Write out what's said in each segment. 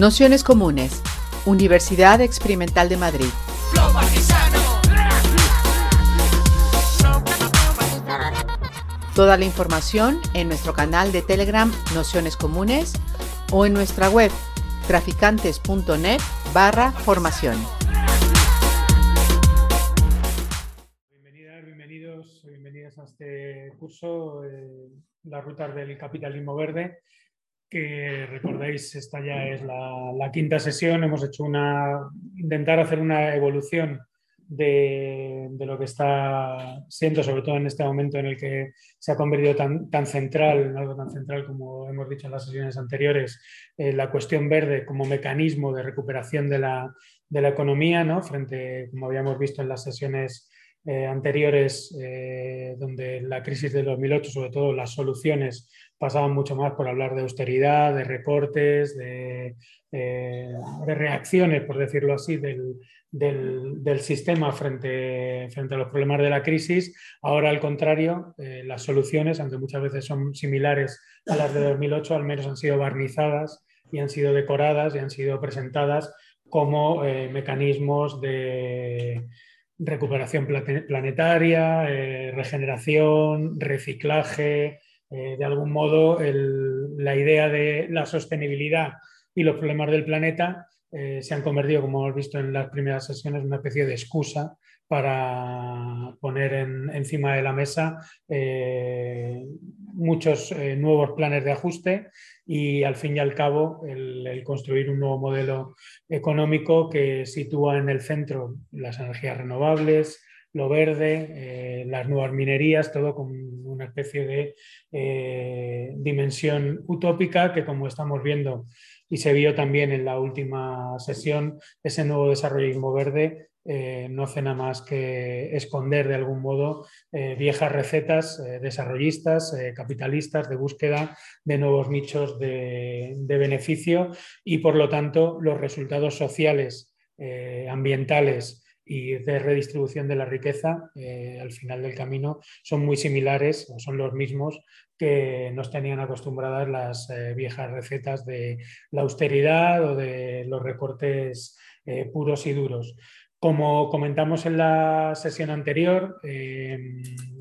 Nociones Comunes, Universidad Experimental de Madrid. Toda la información en nuestro canal de Telegram Nociones Comunes o en nuestra web traficantes.net barra formación. Bienvenidas, bienvenidos, bienvenidas a este curso, eh, Las rutas del capitalismo verde que recordáis, esta ya es la, quinta sesión, hemos hecho una, intentar hacer una evolución de, lo que está siendo, sobre todo en este momento en el que se ha convertido tan, tan central, algo tan central como hemos dicho en las sesiones anteriores, eh, la cuestión verde como mecanismo de recuperación de la, de la economía, ¿no? frente, como habíamos visto en las sesiones eh, anteriores, eh, donde la crisis de 2008, sobre todo las soluciones, pasaban mucho más por hablar de austeridad, de recortes, de, eh, reacciones, por decirlo así, del, sistema frente, a los problemas de la crisis. Ahora, al contrario, las soluciones, aunque muchas veces son similares a las de 2008, al menos han sido barnizadas y han sido decoradas y han sido presentadas como mecanismos de recuperación planetaria, eh, regeneración, reciclaje, eh, de algún modo la idea de la sostenibilidad y los problemas del planeta eh, se han convertido, como hemos visto en las primeras sesiones, en una especie de excusa para poner encima de la mesa muchos nuevos planes de ajuste y al fin y al cabo el, construir un nuevo modelo económico que sitúa en el centro las energías renovables, lo verde, eh, las nuevas minerías, todo con una especie de eh, dimensión utópica que como estamos viendo y se vio también en la última sesión, ese nuevo desarrollismo verde eh, no hace nada más que esconder de algún modo viejas recetas desarrollistas, capitalistas, de búsqueda de nuevos nichos de, beneficio y por lo tanto los resultados sociales, ambientales y de redistribución de la riqueza al final del camino son muy similares o son los mismos que nos tenían acostumbradas las viejas recetas de la austeridad o de los recortes puros y duros. Como comentamos en la sesión anterior, eh,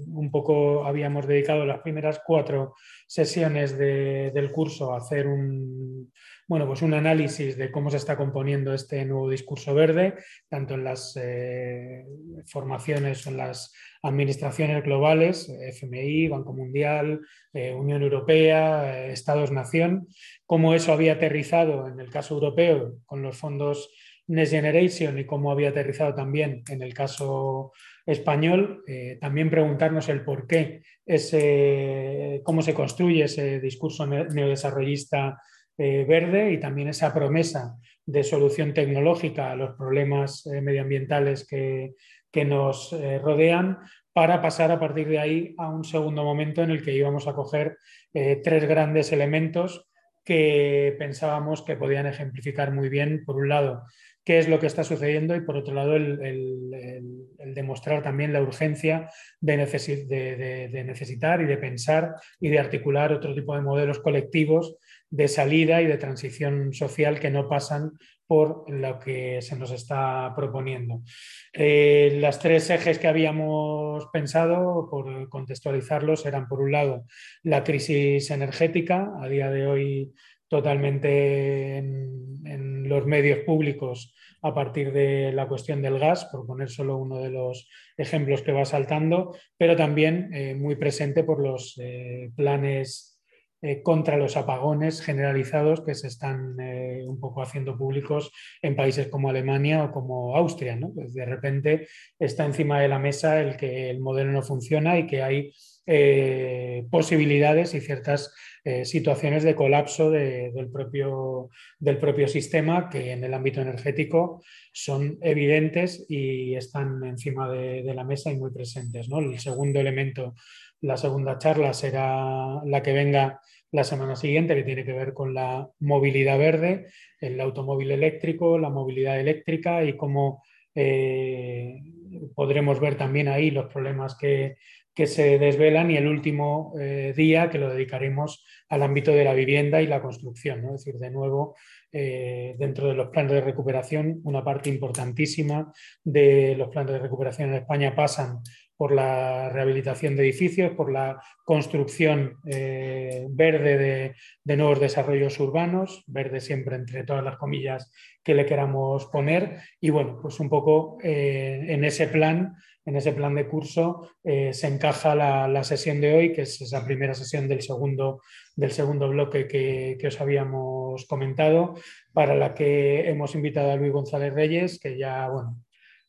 un poco habíamos dedicado las primeras cuatro sesiones del curso a hacer un, bueno, pues un análisis de cómo se está componiendo este nuevo discurso verde, tanto en las eh, formaciones o en las administraciones globales, FMI, Banco Mundial, eh, Unión Europea, Estados-Nación, cómo eso había aterrizado en el caso europeo con los fondos Next Generation y cómo había aterrizado también en el caso español, eh, también preguntarnos el por qué, ese, cómo se construye ese discurso neodesarrollista eh, verde y también esa promesa de solución tecnológica a los problemas eh, medioambientales que, que nos rodean, para pasar a partir de ahí a un segundo momento en el que íbamos a coger tres grandes elementos que pensábamos que podían ejemplificar muy bien, por un lado, qué es lo que está sucediendo y por otro lado el, demostrar también la urgencia de, necesitar y de pensar y de articular otro tipo de modelos colectivos de salida y de transición social que no pasan por lo que se nos está proponiendo. Eh, las tres ejes que habíamos pensado, por contextualizarlos, eran por un lado la crisis energética, a día de hoy totalmente en los medios públicos a partir de la cuestión del gas, por poner solo uno de los ejemplos que va saltando, pero también eh, muy presente por los eh, planes eh, contra los apagones generalizados que se están un poco haciendo públicos en países como Alemania o como Austria. Pues de repente está encima de la mesa el que el modelo no funciona y que hay posibilidades y ciertas eh, situaciones de colapso del, propio, del propio sistema que en el ámbito energético son evidentes y están encima de, la mesa y muy presentes. ¿no? El segundo elemento, la segunda charla será la que venga la semana siguiente, que tiene que ver con la movilidad verde, el automóvil eléctrico, la movilidad eléctrica y cómo eh, podremos ver también ahí los problemas que, se desvelan y el último eh, día que lo dedicaremos al ámbito de la vivienda y la construcción. Es decir, de nuevo, eh, dentro de los planes de recuperación, una parte importantísima de los planes de recuperación en España pasan por la rehabilitación de edificios, por la construcción eh, verde de, nuevos desarrollos urbanos, verde siempre entre todas las comillas que le queramos poner. Y bueno, pues un poco eh, en ese plan, en ese plan de curso, eh, se encaja la, sesión de hoy, que es esa primera sesión del segundo, del segundo bloque que, que os habíamos comentado, para la que hemos invitado a Luis González Reyes, que ya, bueno,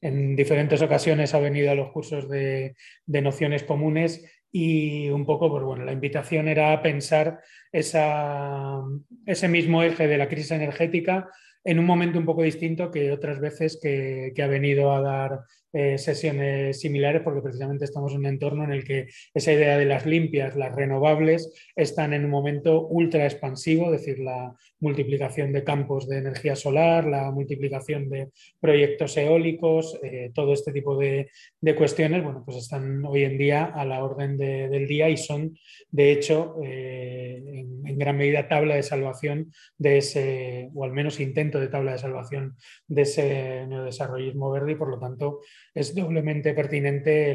en diferentes ocasiones ha venido a los cursos de, nociones comunes y un poco, pues bueno, la invitación era a pensar ese mismo eje de la crisis energética en un momento un poco distinto que otras veces que, ha venido a dar eh, sesiones similares, porque precisamente estamos en un entorno en el que esa idea de las limpias, las renovables, están en un momento ultra expansivo, es decir, la multiplicación de campos de energía solar, la multiplicación de proyectos eólicos, eh, todo este tipo de, cuestiones, bueno, pues están hoy en día a la orden del día y son, de hecho, eh, en, en gran medida tabla de salvación de ese, o al menos intento de tabla de salvación de ese neodesarrollismo verde y por lo tanto es doblemente pertinente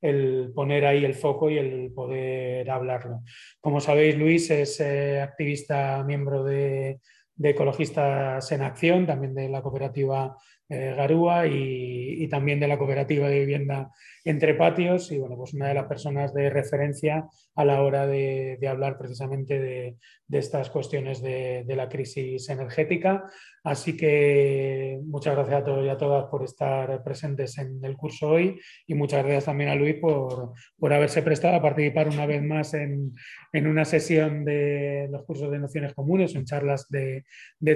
el, poner ahí el foco y el poder hablarlo. Como sabéis, Luis es eh, activista, miembro de, de Ecologistas en Acción, también de la cooperativa eh, Garúa y, también de la cooperativa de vivienda Entre Patios. Y bueno, pues una de las personas de referencia a la hora de, hablar precisamente de, estas cuestiones de, la crisis energética. Así que muchas gracias a todos y a todas por estar presentes en el curso hoy. Y muchas gracias también a Luis por, por haberse prestado a participar una vez más en, en, una sesión de los cursos de nociones comunes en charlas de,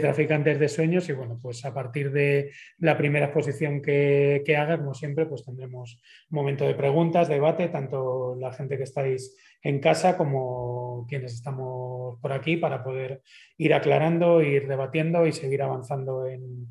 traficantes de sueños. Y bueno, pues a partir de la primera exposición que, haga, como siempre, pues tendremos momento de preguntas, debate, tanto la gente que estáis en casa como quienes estamos por aquí para poder ir aclarando, ir debatiendo y seguir avanzando en,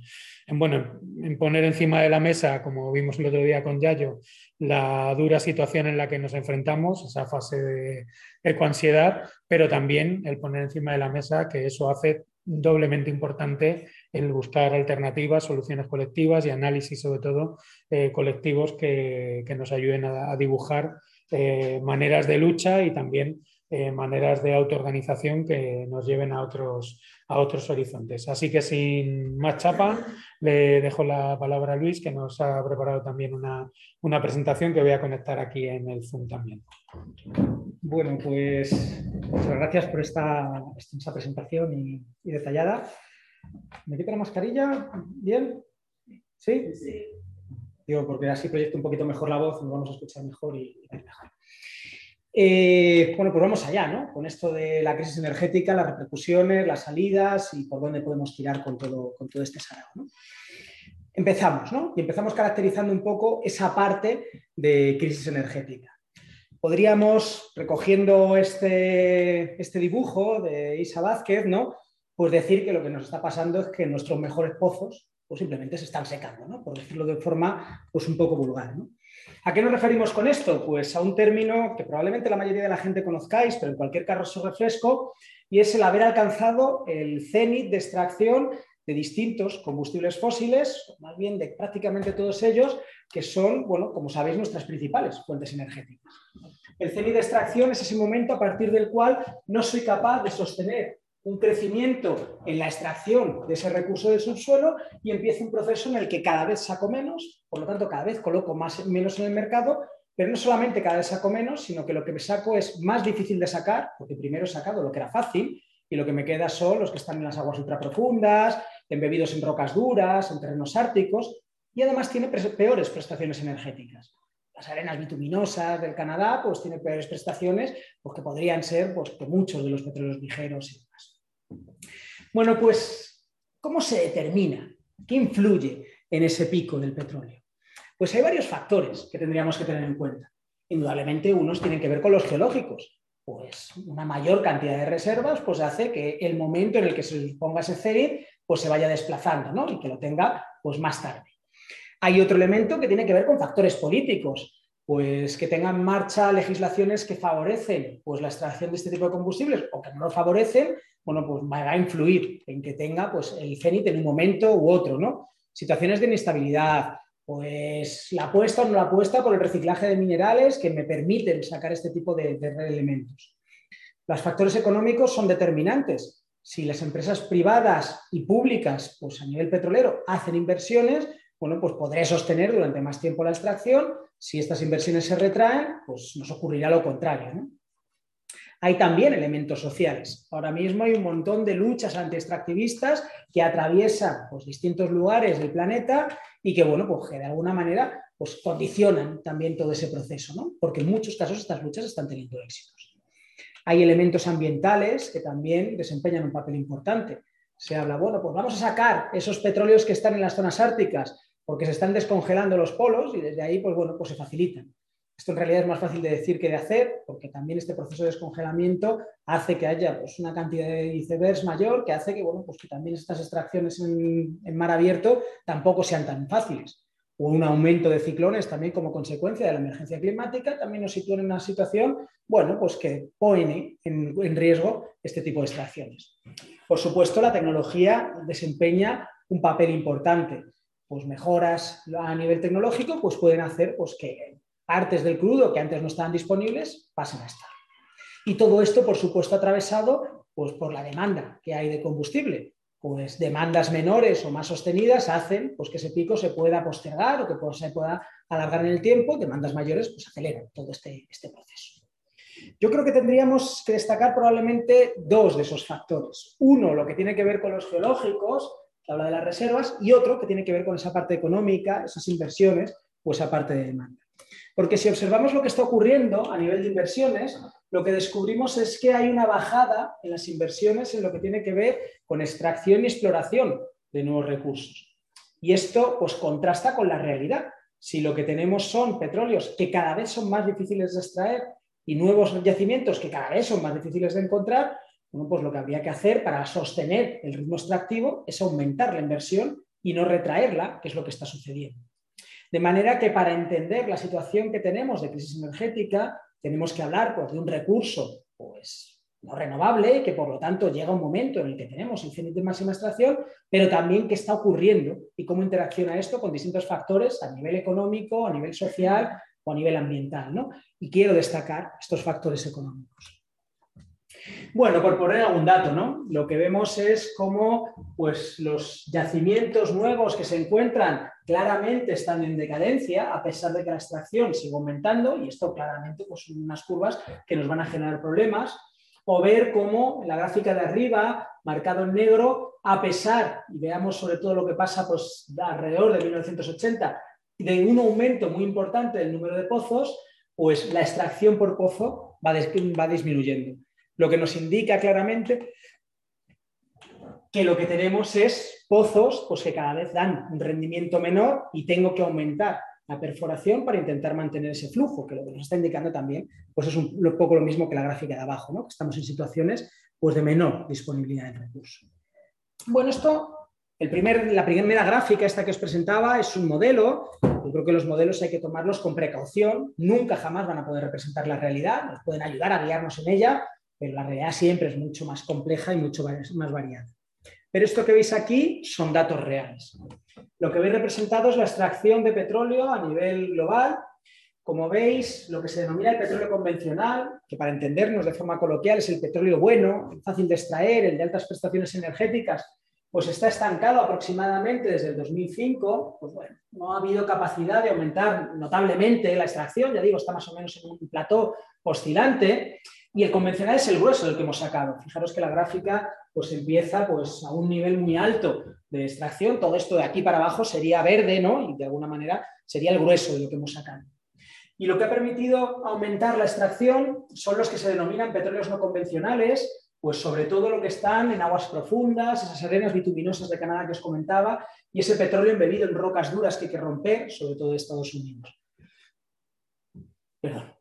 bueno, en poner encima de la mesa, como vimos el otro día con Yayo, la dura situación en la que nos enfrentamos, esa fase de ecoansiedad, pero también el poner encima de la mesa que eso hace doblemente importante el buscar alternativas, soluciones colectivas y análisis, sobre todo, eh, colectivos que, nos ayuden a, dibujar eh, maneras de lucha y también eh, maneras de autoorganización que nos lleven a otros, a otros horizontes. Así que sin más chapa, le dejo la palabra a Luis, que nos ha preparado también una, una presentación que voy a conectar aquí en el Zoom también. Bueno, pues muchas gracias por esta extensa presentación y, detallada. ¿Me quito la mascarilla? ¿Bien? ¿Sí? Sí. Digo, porque así proyecto un poquito mejor la voz, nos vamos a escuchar mejor y, y mejor. Eh, bueno, pues vamos allá, ¿no? Con esto de la crisis energética, las repercusiones, las salidas y por dónde podemos tirar con todo, con todo este sarao, ¿no? Empezamos, ¿no? Y empezamos caracterizando un poco esa parte de crisis energética. Podríamos, recogiendo este, este dibujo de Isa Vázquez, ¿no? Pues decir que lo que nos está pasando es que nuestros mejores pozos pues simplemente se están secando, ¿no? Por decirlo de forma pues un poco vulgar. ¿A qué nos referimos con esto? Pues a un término que probablemente la mayoría de la gente conozcáis, pero en cualquier caso refresco, y es el haber alcanzado el cenit de extracción de distintos combustibles fósiles, más bien de prácticamente todos ellos, que son, bueno, como sabéis, nuestras principales fuentes energéticas. El cenit de extracción es ese momento a partir del cual no soy capaz de sostener un crecimiento en la extracción de ese recurso del subsuelo y empieza un proceso en el que cada vez saco menos, por lo tanto cada vez coloco más, menos en el mercado, pero no solamente cada vez saco menos, sino que lo que me saco es más difícil de sacar, porque primero he sacado lo que era fácil y lo que me queda son los que están en las aguas ultraprofundas, embebidos en rocas duras, en terrenos árticos y además tiene peores prestaciones energéticas. Las arenas bituminosas del Canadá pues tienen peores prestaciones pues, que podrían ser pues, que muchos de los petróleos ligeros y demás. Bueno, pues, ¿cómo se determina? ¿Qué influye en ese pico del petróleo? Pues hay varios factores que tendríamos que tener en cuenta. Indudablemente unos tienen que ver con los geológicos. Pues una mayor cantidad de reservas pues hace que el momento en el que se ponga ese CERID pues se vaya desplazando ¿no? y que lo tenga pues más tarde. Hay otro elemento que tiene que ver con factores políticos pues que tengan en marcha legislaciones que favorecen pues, la extracción de este tipo de combustibles o que no lo favorecen, bueno, pues va a influir en que tenga pues, el CENIT en un momento u otro, ¿no? Situaciones de inestabilidad, pues la apuesta o no la apuesta por el reciclaje de minerales que me permiten sacar este tipo de, de elementos. Los factores económicos son determinantes. Si las empresas privadas y públicas, pues a nivel petrolero, hacen inversiones, bueno, pues podré sostener durante más tiempo la extracción. Si estas inversiones se retraen, pues nos ocurrirá lo contrario. Hay también elementos sociales. Ahora mismo hay un montón de luchas anti-extractivistas que atraviesan pues, distintos lugares del planeta y que, bueno, pues de alguna manera pues, condicionan también todo ese proceso, ¿no? porque en muchos casos estas luchas están teniendo éxitos. Hay elementos ambientales que también desempeñan un papel importante. Se habla, bueno, pues vamos a sacar esos petróleos que están en las zonas árticas porque se están descongelando los polos y desde ahí, pues bueno, pues se facilitan. Esto en realidad es más fácil de decir que de hacer, porque también este proceso de descongelamiento hace que haya pues, una cantidad de icebergs mayor, que hace que, bueno, pues que también estas extracciones en, mar abierto tampoco sean tan fáciles. O un aumento de ciclones también como consecuencia de la emergencia climática también nos sitúa en una situación, bueno, pues que pone en riesgo este tipo de extracciones. Por supuesto, la tecnología desempeña un papel importante pues mejoras a nivel tecnológico, pues pueden hacer pues, que partes del crudo que antes no estaban disponibles pasen a estar. Y todo esto, por supuesto, atravesado pues, por la demanda que hay de combustible. Pues demandas menores o más sostenidas hacen pues, que ese pico se pueda postergar o que se pueda alargar en el tiempo, demandas mayores pues aceleran todo este, este proceso. Yo creo que tendríamos que destacar probablemente dos de esos factores. Uno, lo que tiene que ver con los geológicos, habla de las reservas, y otro que tiene que ver con esa parte económica, esas inversiones, pues esa parte de demanda. Porque si observamos lo que está ocurriendo a nivel de inversiones, lo que descubrimos es que hay una bajada en las inversiones en lo que tiene que ver con extracción y exploración de nuevos recursos. Y esto pues contrasta con la realidad. Si lo que tenemos son petróleos que cada vez son más difíciles de extraer y nuevos yacimientos que cada vez son más difíciles de encontrar, bueno, pues lo que habría que hacer para sostener el ritmo extractivo es aumentar la inversión y no retraerla, que es lo que está sucediendo. De manera que para entender la situación que tenemos de crisis energética, tenemos que hablar pues, de un recurso pues, no renovable, que por lo tanto llega un momento en el que tenemos el de máxima extracción, pero también qué está ocurriendo y cómo interacciona esto con distintos factores a nivel económico, a nivel social o a nivel ambiental. ¿no? Y quiero destacar estos factores económicos. Bueno, por poner algún dato, ¿no? Lo que vemos es cómo pues, los yacimientos nuevos que se encuentran claramente están en decadencia, a pesar de que la extracción sigue aumentando, y esto claramente pues, son unas curvas que nos van a generar problemas. O ver cómo en la gráfica de arriba, marcado en negro, a pesar, y veamos sobre todo lo que pasa pues, alrededor de 1980, de un aumento muy importante del número de pozos, pues la extracción por pozo va disminuyendo lo que nos indica claramente que lo que tenemos es pozos pues, que cada vez dan un rendimiento menor y tengo que aumentar la perforación para intentar mantener ese flujo, que lo que nos está indicando también pues es un poco lo mismo que la gráfica de abajo, ¿no? que estamos en situaciones pues, de menor disponibilidad de recursos. Bueno, esto, el primer, la primera gráfica esta que os presentaba es un modelo, yo creo que los modelos hay que tomarlos con precaución, nunca jamás van a poder representar la realidad, nos pueden ayudar a guiarnos en ella, pero la realidad siempre es mucho más compleja y mucho más variada. Pero esto que veis aquí son datos reales. Lo que veis representado es la extracción de petróleo a nivel global. Como veis, lo que se denomina el petróleo convencional, que para entendernos de forma coloquial es el petróleo bueno, fácil de extraer, el de altas prestaciones energéticas, pues está estancado aproximadamente desde el 2005. Pues bueno, no ha habido capacidad de aumentar notablemente la extracción, ya digo, está más o menos en un plató oscilante. Y el convencional es el grueso del que hemos sacado. Fijaros que la gráfica pues, empieza pues, a un nivel muy alto de extracción. Todo esto de aquí para abajo sería verde, ¿no? Y de alguna manera sería el grueso de lo que hemos sacado. Y lo que ha permitido aumentar la extracción son los que se denominan petróleos no convencionales, pues sobre todo lo que están en aguas profundas, esas arenas bituminosas de Canadá que os comentaba, y ese petróleo embebido en rocas duras que hay que romper, sobre todo de Estados Unidos. Perdón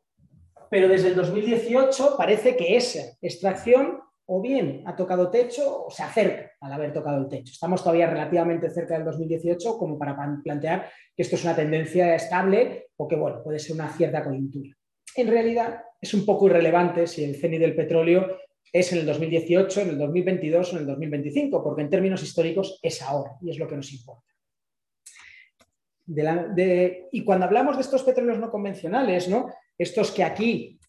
pero desde el 2018 parece que esa extracción o bien ha tocado techo o se acerca al haber tocado el techo. Estamos todavía relativamente cerca del 2018 como para plantear que esto es una tendencia estable o que bueno, puede ser una cierta coyuntura. En realidad es un poco irrelevante si el CENI del petróleo es en el 2018, en el 2022 o en el 2025, porque en términos históricos es ahora y es lo que nos importa. Y cuando hablamos de estos petróleos no convencionales, ¿no? estos que aquí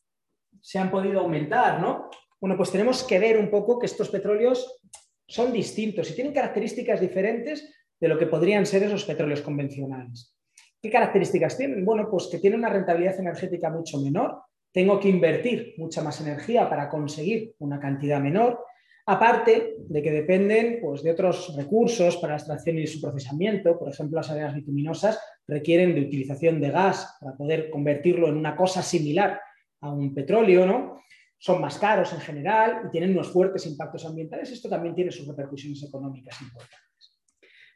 se han podido aumentar, ¿no? Bueno, pues tenemos que ver un poco que estos petróleos son distintos y tienen características diferentes de lo que podrían ser esos petróleos convencionales. ¿Qué características tienen? Bueno, pues que tienen una rentabilidad energética mucho menor, tengo que invertir mucha más energía para conseguir una cantidad menor, aparte de que dependen pues, de otros recursos para la extracción y su procesamiento, por ejemplo, las arenas bituminosas requieren de utilización de gas para poder convertirlo en una cosa similar a un petróleo, ¿no? son más caros en general y tienen unos fuertes impactos ambientales. Esto también tiene sus repercusiones económicas importantes.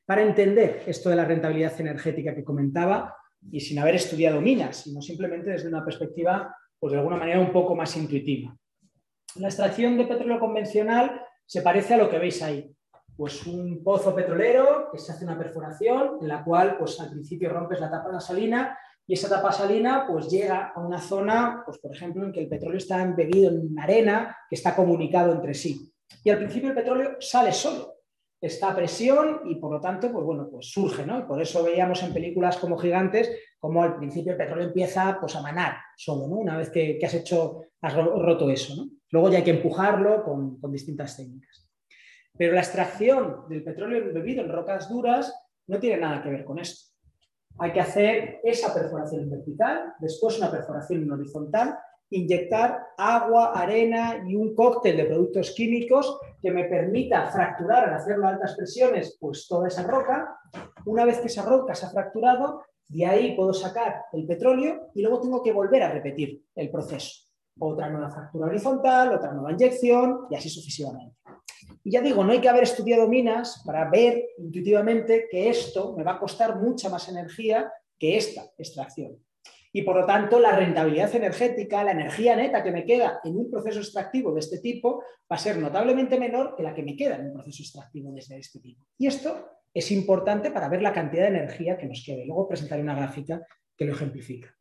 Para entender esto de la rentabilidad energética que comentaba, y sin haber estudiado minas, sino simplemente desde una perspectiva, pues de alguna manera un poco más intuitiva. La extracción de petróleo convencional se parece a lo que veis ahí. Pues un pozo petrolero que se hace una perforación en la cual pues al principio rompes la tapa de la salina y esa tapa salina pues llega a una zona, pues por ejemplo, en que el petróleo está embebido en arena que está comunicado entre sí. Y al principio el petróleo sale solo, está a presión y por lo tanto, pues bueno, pues surge, ¿no? Y por eso veíamos en películas como Gigantes como al principio el petróleo empieza pues a manar solo. Una vez que, has hecho, has roto eso. Luego ya hay que empujarlo con, con distintas técnicas. Pero la extracción del petróleo embebido en rocas duras no tiene nada que ver con esto hay que hacer esa perforación en vertical, después una perforación en horizontal, inyectar agua, arena y un cóctel de productos químicos que me permita fracturar al hacerlo a altas presiones pues toda esa roca. Una vez que esa roca se ha fracturado, de ahí puedo sacar el petróleo y luego tengo que volver a repetir el proceso. Otra nueva fractura horizontal, otra nueva inyección y así sucesivamente. Y ya digo, no hay que haber estudiado minas para ver intuitivamente que esto me va a costar mucha más energía que esta extracción. Y por lo tanto, la rentabilidad energética, la energía neta que me queda en un proceso extractivo de este tipo, va a ser notablemente menor que la que me queda en un proceso extractivo de este tipo. Y esto es importante para ver la cantidad de energía que nos quede. Luego presentaré una gráfica que lo ejemplifica.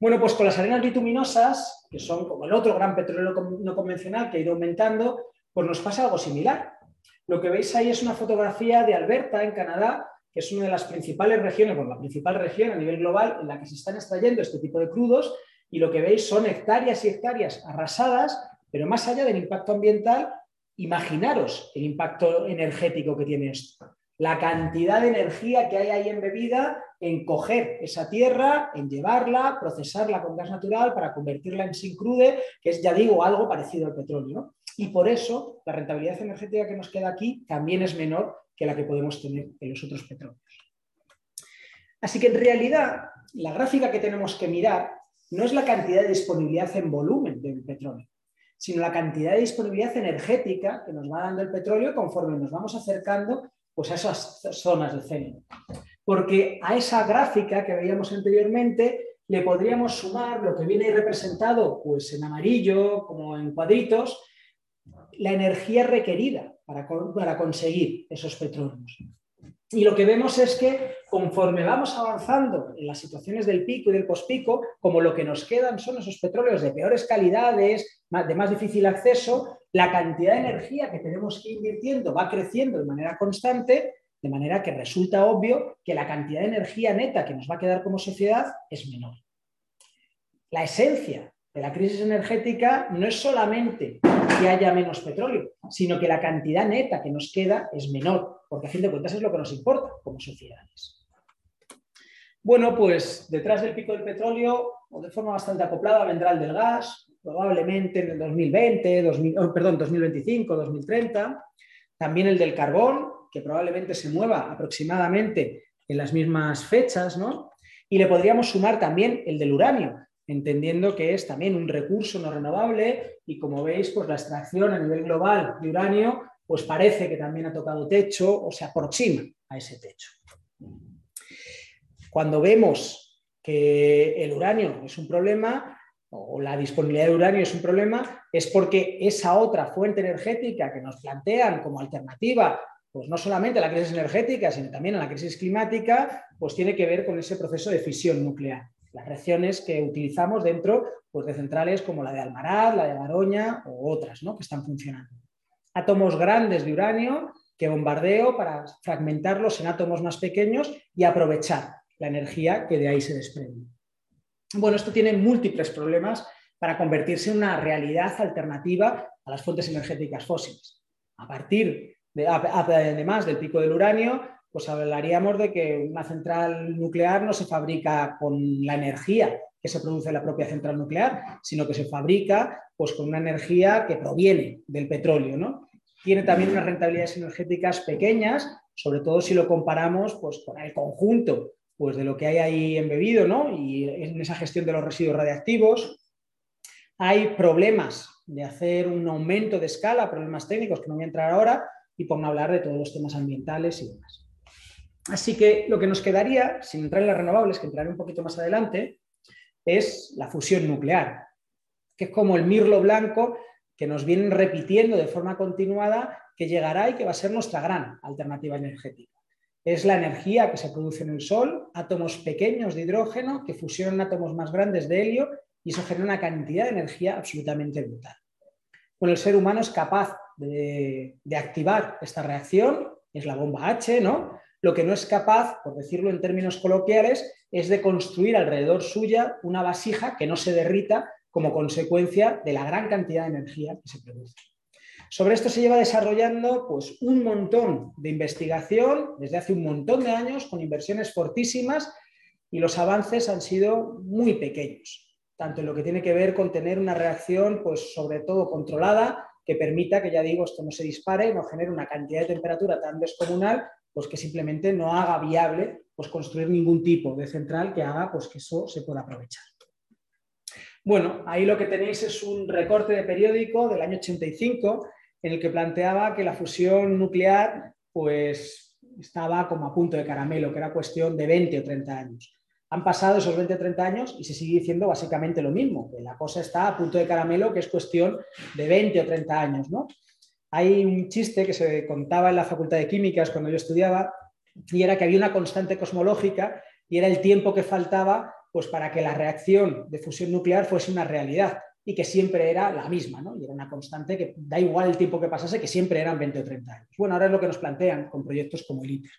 Bueno, pues con las arenas bituminosas, que son como el otro gran petróleo no convencional que ha ido aumentando, pues nos pasa algo similar. Lo que veis ahí es una fotografía de Alberta, en Canadá, que es una de las principales regiones, bueno, la principal región a nivel global en la que se están extrayendo este tipo de crudos, y lo que veis son hectáreas y hectáreas arrasadas, pero más allá del impacto ambiental, imaginaros el impacto energético que tiene esto. La cantidad de energía que hay ahí embebida en coger esa tierra, en llevarla, procesarla con gas natural para convertirla en sincrude, que es, ya digo, algo parecido al petróleo y por eso la rentabilidad energética que nos queda aquí también es menor que la que podemos tener en los otros petróleos. Así que en realidad la gráfica que tenemos que mirar no es la cantidad de disponibilidad en volumen del petróleo, sino la cantidad de disponibilidad energética que nos va dando el petróleo conforme nos vamos acercando pues, a esas zonas de CENI. Porque a esa gráfica que veíamos anteriormente le podríamos sumar lo que viene representado pues, en amarillo, como en cuadritos, la energía requerida para, conseguir esos petróleos. Y lo que vemos es que conforme vamos avanzando en las situaciones del pico y del pospico, como lo que nos quedan son esos petróleos de peores calidades, de más difícil acceso, la cantidad de energía que tenemos que ir invirtiendo va creciendo de manera constante, de manera que resulta obvio que la cantidad de energía neta que nos va a quedar como sociedad es menor. La esencia de la crisis energética no es solamente que haya menos petróleo, sino que la cantidad neta que nos queda es menor, porque a fin de cuentas es lo que nos importa como sociedades. Bueno, pues detrás del pico del petróleo, o de forma bastante acoplada, vendrá el del gas, probablemente en el 2020, perdón, 2025, 2030. También el del carbón, que probablemente se mueva aproximadamente en las mismas fechas, ¿no? Y le podríamos sumar también el del uranio, entendiendo que es también un recurso no renovable y como veis, pues la extracción a nivel global de uranio pues parece que también ha tocado techo o se aproxima a ese techo. Cuando vemos que el uranio es un problema, o la disponibilidad de uranio es un problema, es porque esa otra fuente energética que nos plantean como alternativa, pues no solamente a la crisis energética, sino también a la crisis climática, pues tiene que ver con ese proceso de fisión nuclear. Las reacciones que utilizamos dentro pues, de centrales como la de Almaraz, la de Garoña o otras ¿no? que están funcionando. Átomos grandes de uranio que bombardeo para fragmentarlos en átomos más pequeños y aprovechar la energía que de ahí se desprende. Bueno, esto tiene múltiples problemas para convertirse en una realidad alternativa a las fuentes energéticas fósiles. A partir de, además del pico del uranio, pues hablaríamos de que una central nuclear no se fabrica con la energía que se produce en la propia central nuclear, sino que se fabrica pues, con una energía que proviene del petróleo. ¿no? Tiene también unas rentabilidades energéticas pequeñas, sobre todo si lo comparamos pues, con el conjunto pues de lo que hay ahí embebido, ¿no? Y en esa gestión de los residuos radiactivos. Hay problemas de hacer un aumento de escala, problemas técnicos que no voy a entrar ahora, y por no hablar de todos los temas ambientales y demás. Así que lo que nos quedaría, sin entrar en las renovables, que entraré un poquito más adelante, es la fusión nuclear, que es como el mirlo blanco que nos vienen repitiendo de forma continuada que llegará y que va a ser nuestra gran alternativa energética. Es la energía que se produce en el Sol, átomos pequeños de hidrógeno que fusionan átomos más grandes de helio y eso genera una cantidad de energía absolutamente brutal. Bueno, el ser humano es capaz de, activar esta reacción, es la bomba H, ¿no? Lo que no es capaz, por decirlo en términos coloquiales, es de construir alrededor suya una vasija que no se derrita como consecuencia de la gran cantidad de energía que se produce. Sobre esto se lleva desarrollando pues, un montón de investigación desde hace un montón de años con inversiones fortísimas y los avances han sido muy pequeños, tanto en lo que tiene que ver con tener una reacción, pues sobre todo controlada, que permita que, ya digo, esto no se dispare, no genere una cantidad de temperatura tan descomunal, pues que simplemente no haga viable pues, construir ningún tipo de central que haga pues, que eso se pueda aprovechar. Bueno, ahí lo que tenéis es un recorte de periódico del año 85 en el que planteaba que la fusión nuclear pues, estaba como a punto de caramelo, que era cuestión de 20 o 30 años. Han pasado esos 20 o 30 años y se sigue diciendo básicamente lo mismo, que la cosa está a punto de caramelo, que es cuestión de 20 o 30 años. ¿no? Hay un chiste que se contaba en la Facultad de Químicas cuando yo estudiaba y era que había una constante cosmológica y era el tiempo que faltaba pues, para que la reacción de fusión nuclear fuese una realidad y que siempre era la misma, ¿no? Y era una constante que da igual el tiempo que pasase, que siempre eran 20 o 30 años. Bueno, ahora es lo que nos plantean con proyectos como el ITER.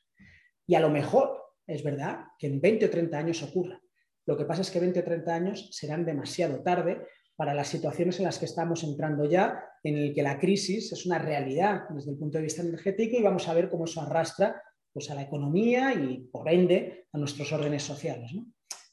Y a lo mejor es verdad que en 20 o 30 años ocurra. Lo que pasa es que 20 o 30 años serán demasiado tarde para las situaciones en las que estamos entrando ya, en el que la crisis es una realidad desde el punto de vista energético y vamos a ver cómo eso arrastra pues, a la economía y, por ende, a nuestros órdenes sociales.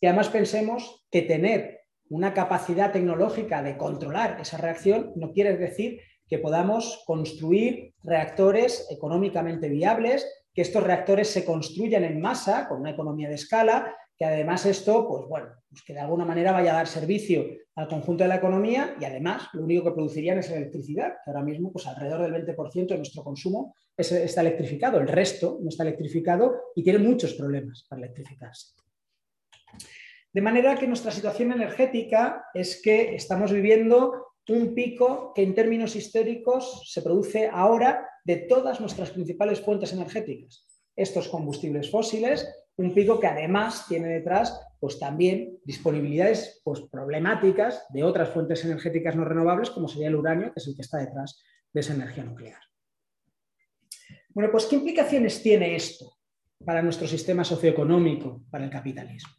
Y además pensemos que tener una capacidad tecnológica de controlar esa reacción no quiere decir que podamos construir reactores económicamente viables, que estos reactores se construyan en masa con una economía de escala, que además esto, pues bueno, pues que de alguna manera vaya a dar servicio al conjunto de la economía y además lo único que producirían es electricidad, que ahora mismo pues alrededor del 20% de nuestro consumo está electrificado, el resto no está electrificado y tiene muchos problemas para electrificarse. De manera que nuestra situación energética es que estamos viviendo un pico que en términos históricos se produce ahora de todas nuestras principales fuentes energéticas. Estos combustibles fósiles, un pico que además tiene detrás pues también disponibilidades pues, problemáticas de otras fuentes energéticas no renovables, como sería el uranio, que es el que está detrás de esa energía nuclear. Bueno, pues ¿qué implicaciones tiene esto para nuestro sistema socioeconómico, para el capitalismo?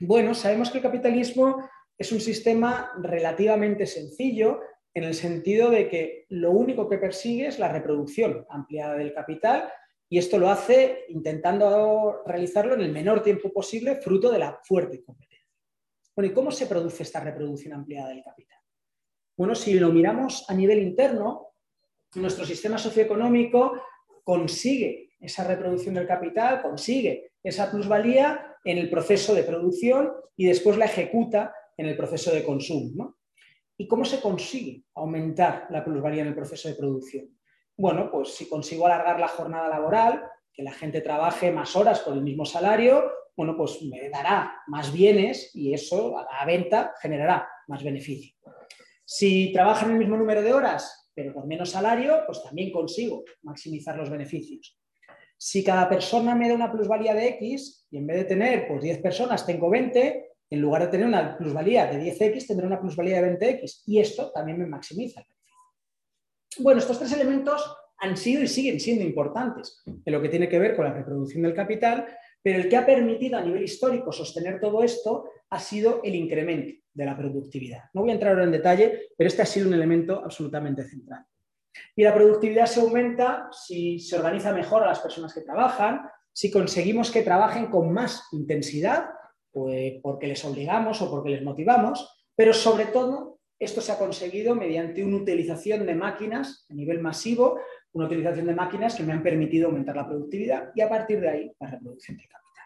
Bueno, sabemos que el capitalismo es un sistema relativamente sencillo en el sentido de que lo único que persigue es la reproducción ampliada del capital y esto lo hace intentando realizarlo en el menor tiempo posible, fruto de la fuerte competencia. Bueno, ¿y cómo se produce esta reproducción ampliada del capital? Bueno, si lo miramos a nivel interno, nuestro sistema socioeconómico consigue esa reproducción del capital, consigue esa plusvalía en el proceso de producción y después la ejecuta en el proceso de consumo. ¿Y cómo se consigue aumentar la plusvalía en el proceso de producción? Bueno, pues si consigo alargar la jornada laboral, que la gente trabaje más horas por el mismo salario, bueno, pues me dará más bienes y eso a la venta generará más beneficio. Si trabajan el mismo número de horas, pero con menos salario, pues también consigo maximizar los beneficios. Si cada persona me da una plusvalía de X y en vez de tener pues, 10 personas tengo 20, en lugar de tener una plusvalía de 10X tendré una plusvalía de 20X y esto también me maximiza. Bueno, estos tres elementos han sido y siguen siendo importantes en lo que tiene que ver con la reproducción del capital, pero el que ha permitido a nivel histórico sostener todo esto ha sido el incremento de la productividad. No voy a entrar ahora en detalle, pero este ha sido un elemento absolutamente central. Y la productividad se aumenta si se organiza mejor a las personas que trabajan, si conseguimos que trabajen con más intensidad, pues porque les obligamos o porque les motivamos, pero sobre todo esto se ha conseguido mediante una utilización de máquinas a nivel masivo, una utilización de máquinas que me han permitido aumentar la productividad y a partir de ahí la reproducción del capital.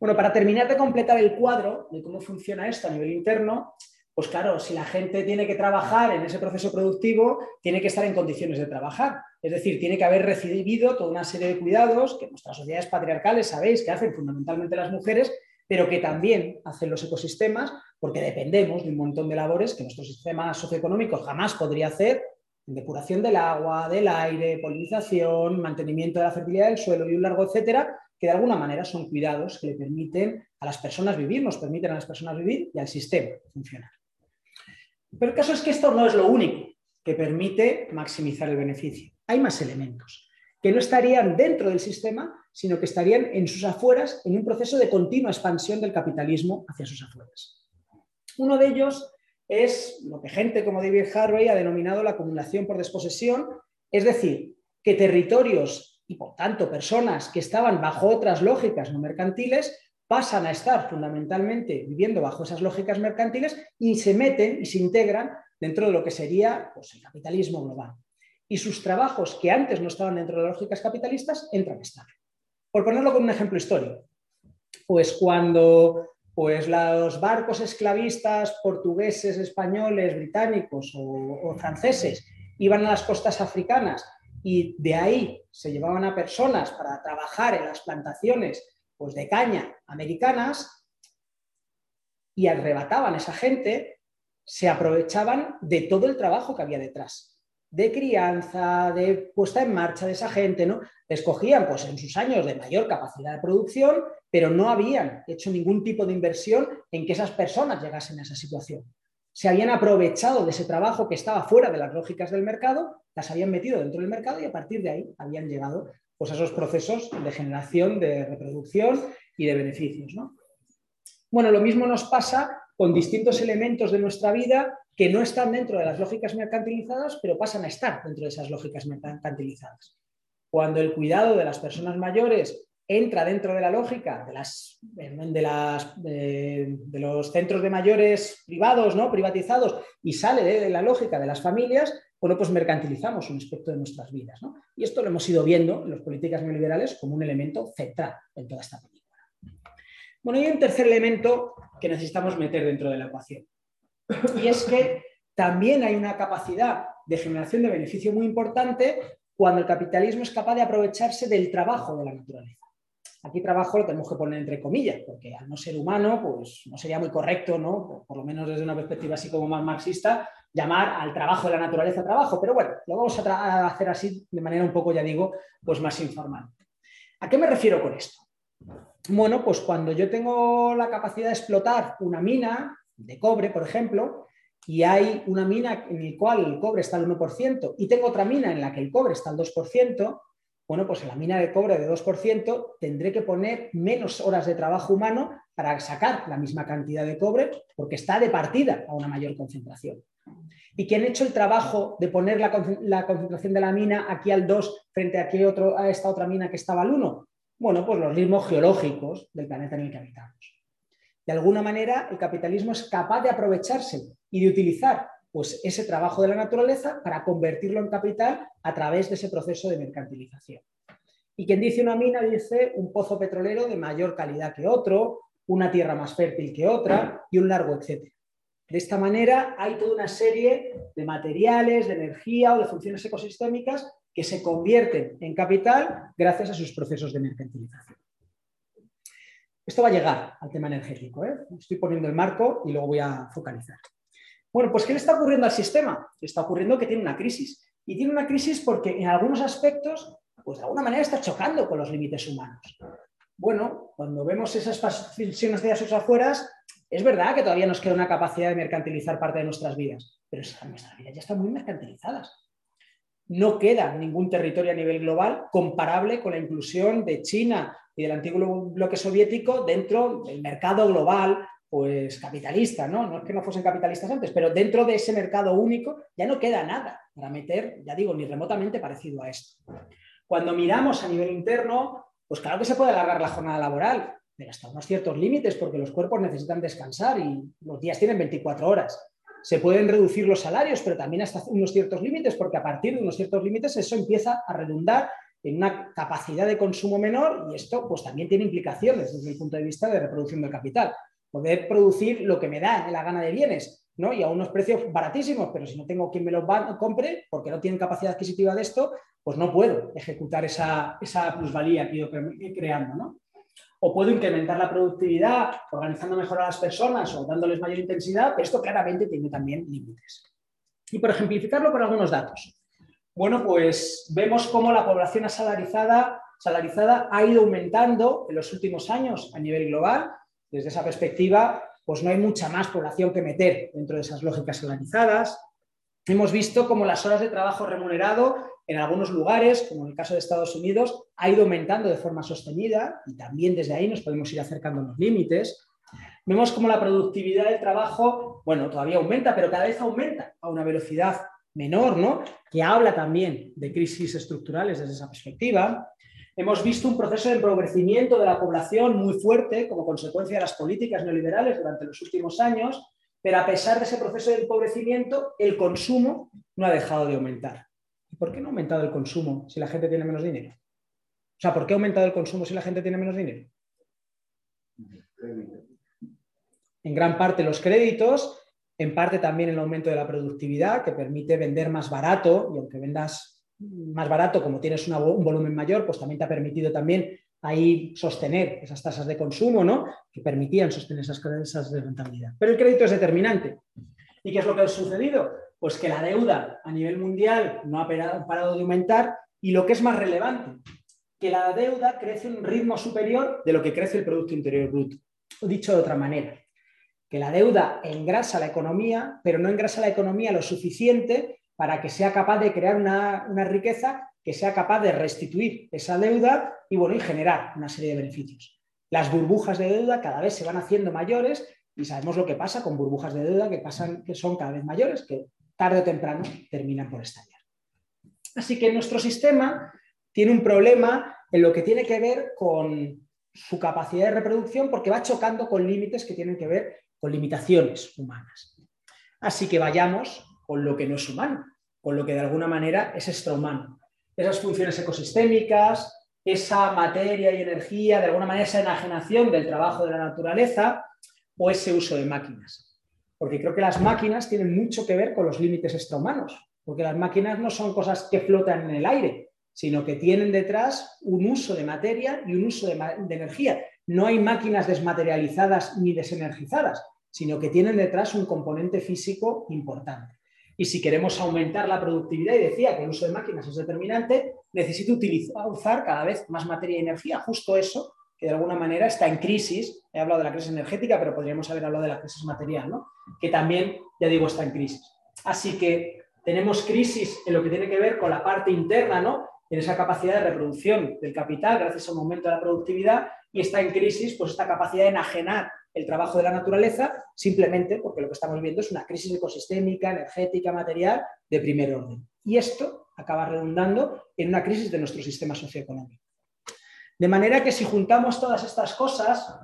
Bueno, para terminar de completar el cuadro de cómo funciona esto a nivel interno, pues claro, si la gente tiene que trabajar en ese proceso productivo, tiene que estar en condiciones de trabajar. Es decir, tiene que haber recibido toda una serie de cuidados que nuestras sociedades patriarcales sabéis que hacen fundamentalmente las mujeres, pero que también hacen los ecosistemas, porque dependemos de un montón de labores que nuestro sistema socioeconómico jamás podría hacer, depuración del agua, del aire, polinización, mantenimiento de la fertilidad del suelo y un largo etcétera, que de alguna manera son cuidados que le permiten a las personas vivir, nos permiten a las personas vivir y al sistema funcionar. Pero el caso es que esto no es lo único que permite maximizar el beneficio. Hay más elementos que no estarían dentro del sistema, sino que estarían en sus afueras en un proceso de continua expansión del capitalismo hacia sus afueras. Uno de ellos es lo que gente como David Harvey ha denominado la acumulación por desposesión, es decir, que territorios y por tanto personas que estaban bajo otras lógicas no mercantiles pasan a estar fundamentalmente viviendo bajo esas lógicas mercantiles y se meten y se integran dentro de lo que sería pues, el capitalismo global. Y sus trabajos que antes no estaban dentro de las lógicas capitalistas entran a estar. Por ponerlo con un ejemplo histórico, pues cuando pues, los barcos esclavistas portugueses, españoles, británicos o, franceses iban a las costas africanas y de ahí se llevaban a personas para trabajar en las plantaciones pues de caña americanas y arrebataban a esa gente, se aprovechaban de todo el trabajo que había detrás, de crianza, de puesta en marcha de esa gente, ¿no? Escogían pues en sus años de mayor capacidad de producción, pero no habían hecho ningún tipo de inversión en que esas personas llegasen a esa situación. Se habían aprovechado de ese trabajo que estaba fuera de las lógicas del mercado, las habían metido dentro del mercado y a partir de ahí habían llegado pues esos procesos de generación, de reproducción y de beneficios. Bueno, lo mismo nos pasa con distintos elementos de nuestra vida que no están dentro de las lógicas mercantilizadas, pero pasan a estar dentro de esas lógicas mercantilizadas. Cuando el cuidado de las personas mayores entra dentro de la lógica de, las, de, los centros de mayores privados, ¿no? privatizados, y sale de la lógica de las familias, bueno, pues mercantilizamos un aspecto de nuestras vidas. Y esto lo hemos ido viendo en las políticas neoliberales como un elemento central en toda esta película. Bueno, y un tercer elemento que necesitamos meter dentro de la ecuación. Y es que también hay una capacidad de generación de beneficio muy importante cuando el capitalismo es capaz de aprovecharse del trabajo de la naturaleza. Aquí trabajo lo tenemos que poner entre comillas, porque al no ser humano, pues no sería muy correcto, ¿no? Por, lo menos desde una perspectiva así como más marxista, llamar al trabajo de la naturaleza trabajo. Pero bueno, lo vamos a, hacer así de manera un poco, ya digo, pues más informal. ¿A qué me refiero con esto? Bueno, pues cuando yo tengo la capacidad de explotar una mina de cobre, por ejemplo, y hay una mina en la cual el cobre está al 1% y tengo otra mina en la que el cobre está al 2%, bueno, pues en la mina de cobre de 2% tendré que poner menos horas de trabajo humano para sacar la misma cantidad de cobre porque está de partida a una mayor concentración. ¿Y quién ha hecho el trabajo de poner la, concentración de la mina aquí al 2 frente a, otro, a esta otra mina que estaba al 1? Bueno, pues los ritmos geológicos del planeta en el que habitamos. De alguna manera, el capitalismo es capaz de aprovecharse y de utilizar pues ese trabajo de la naturaleza para convertirlo en capital a través de ese proceso de mercantilización. Y quien dice una mina dice un pozo petrolero de mayor calidad que otro, una tierra más fértil que otra y un largo etcétera. De esta manera hay toda una serie de materiales, de energía o de funciones ecosistémicas que se convierten en capital gracias a sus procesos de mercantilización. Esto va a llegar al tema energético. ¿eh? Estoy poniendo el marco y luego voy a focalizar. Bueno, pues ¿qué le está ocurriendo al sistema? Le está ocurriendo que tiene una crisis. Y tiene una crisis porque en algunos aspectos, pues de alguna manera está chocando con los límites humanos. Bueno, cuando vemos esas expansiones de sus afueras, es verdad que todavía nos queda una capacidad de mercantilizar parte de nuestras vidas, pero nuestras vidas ya están muy mercantilizadas. No queda ningún territorio a nivel global comparable con la inclusión de China y del antiguo bloque soviético dentro del mercado global pues capitalista, ¿no? No es que no fuesen capitalistas antes, pero dentro de ese mercado único ya no queda nada para meter, ya digo, ni remotamente parecido a esto. Cuando miramos a nivel interno, pues claro que se puede alargar la jornada laboral, pero hasta unos ciertos límites, porque los cuerpos necesitan descansar y los días tienen 24 horas. Se pueden reducir los salarios, pero también hasta unos ciertos límites, porque a partir de unos ciertos límites eso empieza a redundar en una capacidad de consumo menor y esto pues también tiene implicaciones desde el punto de vista de reproducción del capital poder producir lo que me da la gana de bienes, ¿no? Y a unos precios baratísimos, pero si no tengo quien me los compre, porque no tienen capacidad adquisitiva de esto, pues no puedo ejecutar esa, plusvalía que ido creando, ¿no? O puedo incrementar la productividad organizando mejor a las personas o dándoles mayor intensidad, pero esto claramente tiene también límites. Y por ejemplificarlo con algunos datos. Bueno, pues vemos cómo la población asalarizada salarizada ha ido aumentando en los últimos años a nivel global desde esa perspectiva, pues no hay mucha más población que meter dentro de esas lógicas organizadas. Hemos visto cómo las horas de trabajo remunerado en algunos lugares, como en el caso de Estados Unidos, ha ido aumentando de forma sostenida y también desde ahí nos podemos ir acercando a los límites. Vemos cómo la productividad del trabajo, bueno, todavía aumenta, pero cada vez aumenta a una velocidad menor, ¿no? Que habla también de crisis estructurales desde esa perspectiva. Hemos visto un proceso de empobrecimiento de la población muy fuerte como consecuencia de las políticas neoliberales durante los últimos años, pero a pesar de ese proceso de empobrecimiento, el consumo no ha dejado de aumentar. ¿Y por qué no ha aumentado el consumo si la gente tiene menos dinero? O sea, ¿por qué ha aumentado el consumo si la gente tiene menos dinero? En gran parte los créditos, en parte también el aumento de la productividad, que permite vender más barato, y aunque vendas más barato, como tienes un volumen mayor, pues también te ha permitido también ahí sostener esas tasas de consumo, ¿no? Que permitían sostener esas tasas de rentabilidad. Pero el crédito es determinante. ¿Y qué es lo que ha sucedido? Pues que la deuda a nivel mundial no ha parado de aumentar y lo que es más relevante, que la deuda crece a un ritmo superior de lo que crece el Producto Interior Bruto. Dicho de otra manera, que la deuda engrasa la economía, pero no engrasa la economía lo suficiente para que sea capaz de crear una, riqueza que sea capaz de restituir esa deuda y, bueno, y generar una serie de beneficios. Las burbujas de deuda cada vez se van haciendo mayores y sabemos lo que pasa con burbujas de deuda que, pasan, que son cada vez mayores, que tarde o temprano terminan por estallar. Así que nuestro sistema tiene un problema en lo que tiene que ver con su capacidad de reproducción porque va chocando con límites que tienen que ver con limitaciones humanas. Así que vayamos con lo que no es humano, con lo que de alguna manera es extrahumano. Esas funciones ecosistémicas, esa materia y energía, de alguna manera esa enajenación del trabajo de la naturaleza o ese uso de máquinas. Porque creo que las máquinas tienen mucho que ver con los límites extrahumanos, porque las máquinas no son cosas que flotan en el aire, sino que tienen detrás un uso de materia y un uso de, energía. No hay máquinas desmaterializadas ni desenergizadas, sino que tienen detrás un componente físico importante. Y si queremos aumentar la productividad, y decía que el uso de máquinas es determinante, necesito utilizar, usar cada vez más materia y energía. Justo eso, que de alguna manera está en crisis. He hablado de la crisis energética, pero podríamos haber hablado de la crisis material, ¿no? que también, ya digo, está en crisis. Así que tenemos crisis en lo que tiene que ver con la parte interna, ¿no? en esa capacidad de reproducción del capital gracias a un aumento de la productividad, y está en crisis pues, esta capacidad de enajenar el trabajo de la naturaleza, simplemente porque lo que estamos viendo es una crisis ecosistémica, energética, material de primer orden. Y esto acaba redundando en una crisis de nuestro sistema socioeconómico. De manera que si juntamos todas estas cosas,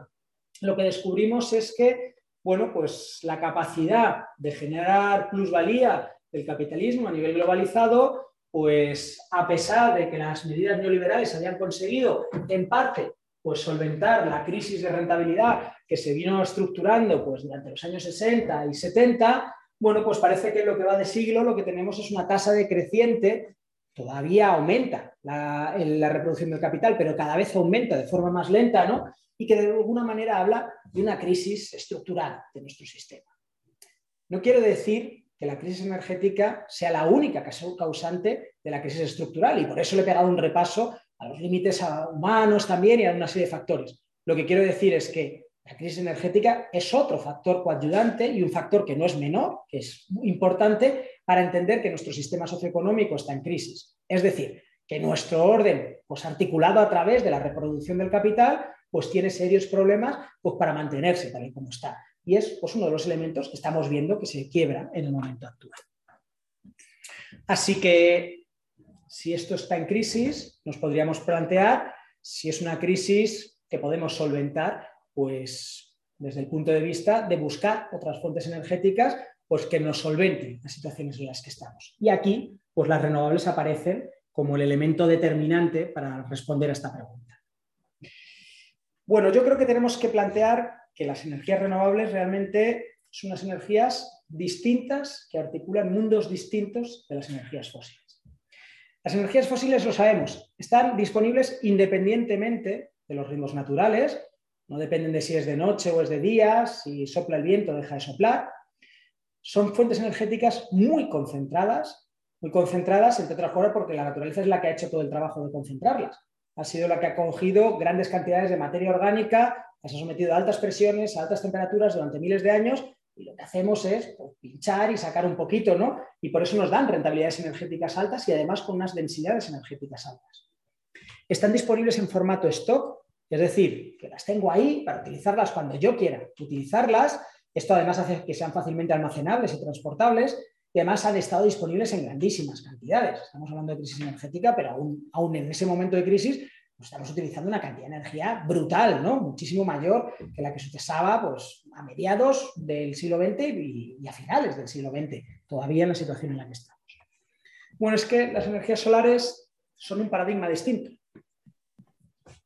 lo que descubrimos es que, bueno, pues la capacidad de generar plusvalía del capitalismo a nivel globalizado, pues a pesar de que las medidas neoliberales habían conseguido en parte pues solventar la crisis de rentabilidad que se vino estructurando pues, durante los años 60 y 70, bueno, pues parece que en lo que va de siglo lo que tenemos es una tasa decreciente todavía aumenta la, reproducción del capital, pero cada vez aumenta, de forma más lenta, ¿no? Y que de alguna manera habla de una crisis estructural de nuestro sistema. No quiero decir que la crisis energética sea la única causante de la crisis estructural y por eso le he pegado un repaso a los límites humanos también y a una serie de factores. Lo que quiero decir es que la crisis energética es otro factor coadyuvante y un factor que no es menor, que es importante para entender que nuestro sistema socioeconómico está en crisis. Es decir, que nuestro orden, pues articulado a través de la reproducción del capital, pues tiene serios problemas pues, para mantenerse tal y como está. Y es pues, uno de los elementos que estamos viendo que se quiebra en el momento actual. Así que si esto está en crisis, nos podríamos plantear si es una crisis que podemos solventar pues desde el punto de vista de buscar otras fuentes energéticas pues que nos solventen las situaciones en las que estamos. Y aquí, pues las renovables aparecen como el elemento determinante para responder a esta pregunta. Bueno, yo creo que tenemos que plantear que las energías renovables realmente son unas energías distintas que articulan mundos distintos de las energías fósiles. Las energías fósiles, lo sabemos, están disponibles independientemente de los ritmos naturales no dependen de si es de noche o es de día, si sopla el viento o deja de soplar. Son fuentes energéticas muy concentradas, muy concentradas, entre otras cosas, porque la naturaleza es la que ha hecho todo el trabajo de concentrarlas. Ha sido la que ha cogido grandes cantidades de materia orgánica, las ha sometido a altas presiones, a altas temperaturas durante miles de años, y lo que hacemos es pues, pinchar y sacar un poquito, ¿no? Y por eso nos dan rentabilidades energéticas altas y además con unas densidades energéticas altas. Están disponibles en formato stock, es decir, que las tengo ahí para utilizarlas cuando yo quiera utilizarlas. Esto además hace que sean fácilmente almacenables y transportables y además han estado disponibles en grandísimas cantidades. Estamos hablando de crisis energética, pero aún, en ese momento de crisis pues estamos utilizando una cantidad de energía brutal, ¿no? muchísimo mayor que la que se pues, a mediados del siglo XX y, y a finales del siglo XX, todavía en la situación en la que estamos. Bueno, es que las energías solares son un paradigma distinto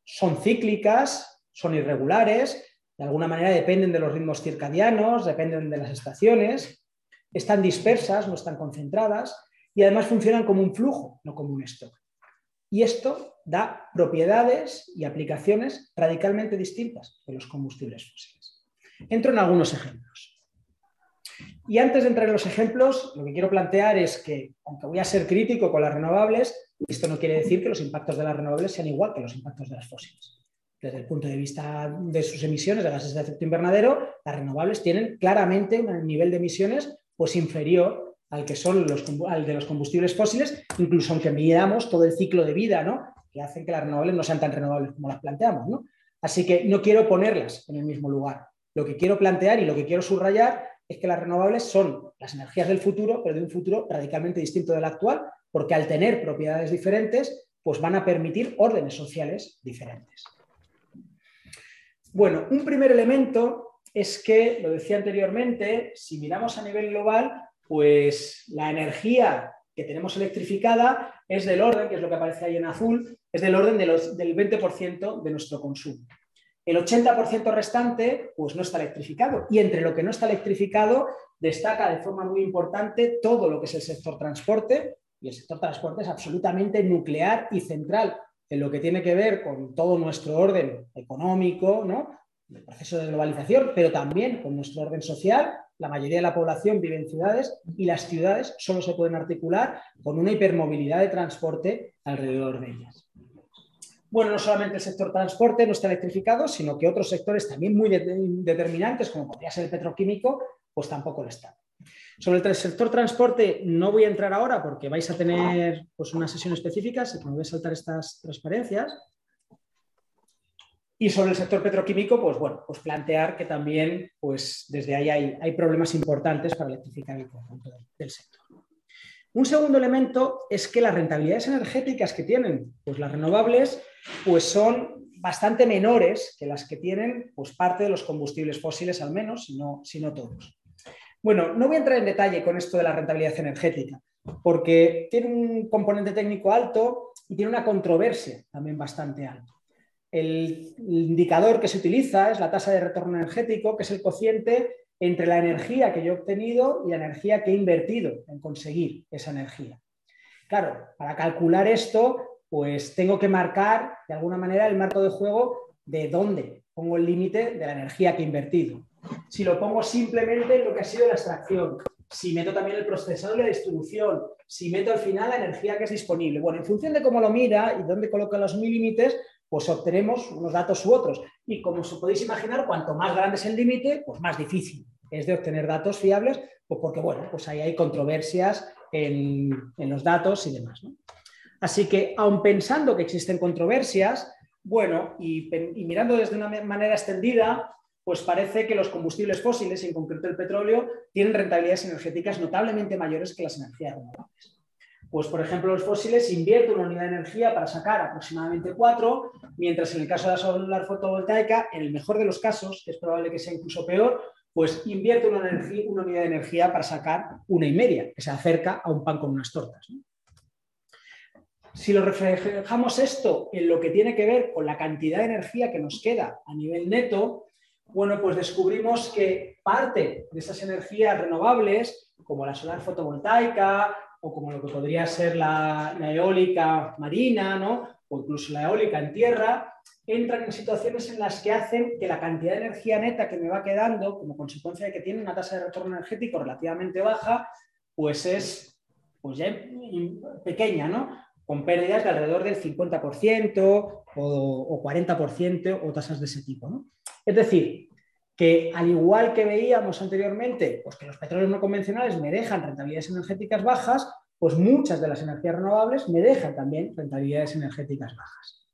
son cíclicas, son irregulares, de alguna manera dependen de los ritmos circadianos, dependen de las estaciones, están dispersas, no están concentradas y además funcionan como un flujo, no como un stock. Y esto da propiedades y aplicaciones radicalmente distintas de los combustibles fósiles. Entro en algunos ejemplos. Y antes de entrar en los ejemplos, lo que quiero plantear es que, aunque voy a ser crítico con las renovables, esto no quiere decir que los impactos de las renovables sean igual que los impactos de las fósiles. Desde el punto de vista de sus emisiones de gases de efecto invernadero, las renovables tienen claramente un nivel de emisiones pues, inferior al que son al de los combustibles fósiles, incluso aunque midamos todo el ciclo de vida, ¿no? que hacen que las renovables no sean tan renovables como las planteamos. ¿no? Así que no quiero ponerlas en el mismo lugar. Lo que quiero plantear y lo que quiero subrayar es que las renovables son las energías del futuro, pero de un futuro radicalmente distinto del actual, porque al tener propiedades diferentes, pues van a permitir órdenes sociales diferentes. Bueno, un primer elemento es que, lo decía anteriormente, si miramos a nivel global, pues la energía que tenemos electrificada es del orden, que es lo que aparece ahí en azul, es del orden del 20% de nuestro consumo. El 80% restante pues no está electrificado y entre lo que no está electrificado destaca de forma muy importante todo lo que es el sector transporte y el sector transporte es absolutamente nuclear y central en lo que tiene que ver con todo nuestro orden económico, ¿no? el proceso de globalización, pero también con nuestro orden social. La mayoría de la población vive en ciudades y las ciudades solo se pueden articular con una hipermovilidad de transporte alrededor de ellas bueno, no solamente el sector transporte no está electrificado, sino que otros sectores también muy determinantes, como podría ser el petroquímico, pues tampoco lo están. Sobre el sector transporte no voy a entrar ahora porque vais a tener pues, una sesión específica, así que me voy a saltar estas transparencias. Y sobre el sector petroquímico, pues bueno, pues plantear que también pues desde ahí hay, hay problemas importantes para electrificar el conjunto del sector. Un segundo elemento es que las rentabilidades energéticas que tienen pues, las renovables pues, son bastante menores que las que tienen pues, parte de los combustibles fósiles, al menos, si si no todos. Bueno, no voy a entrar en detalle con esto de la rentabilidad energética, porque tiene un componente técnico alto y tiene una controversia también bastante alta. El indicador que se utiliza es la tasa de retorno energético, que es el cociente entre la energía que yo he obtenido y la energía que he invertido en conseguir esa energía. Claro, para calcular esto, pues tengo que marcar de alguna manera el marco de juego de dónde pongo el límite de la energía que he invertido. Si lo pongo simplemente en lo que ha sido la extracción, si meto también el procesador y la distribución, si meto al final la energía que es disponible. Bueno, en función de cómo lo mira y dónde coloca los límites, pues obtenemos unos datos u otros. Y como os podéis imaginar, cuanto más grande es el límite, pues más difícil es de obtener datos fiables, pues porque bueno, pues ahí hay controversias en, los datos y demás. Así que, aun pensando que existen controversias, bueno, y, y mirando desde una manera extendida, pues parece que los combustibles fósiles, en concreto el petróleo, tienen rentabilidades energéticas notablemente mayores que las energías renovables. Pues, por ejemplo, los fósiles invierten una unidad de energía para sacar aproximadamente 4, mientras en el caso de la solar fotovoltaica, en el mejor de los casos, que es probable que sea incluso peor, pues invierte una unidad de energía para sacar una y media, que se acerca a un pan con unas tortas. Si lo reflejamos esto en lo que tiene que ver con la cantidad de energía que nos queda a nivel neto, bueno, pues descubrimos que parte de esas energías renovables, como la solar fotovoltaica o como lo que podría ser la, eólica marina, ¿no? o incluso la eólica en tierra, entran en situaciones en las que hacen que la cantidad de energía neta que me va quedando, como consecuencia de que tiene una tasa de retorno energético relativamente baja, pues es pues ya pequeña, ¿no? Con pérdidas de alrededor del 50% o, o 40% o tasas de ese tipo, ¿no? Es decir, que al igual que veíamos anteriormente, pues que los petróleos no convencionales me dejan rentabilidades energéticas bajas, pues muchas de las energías renovables me dejan también rentabilidades energéticas bajas.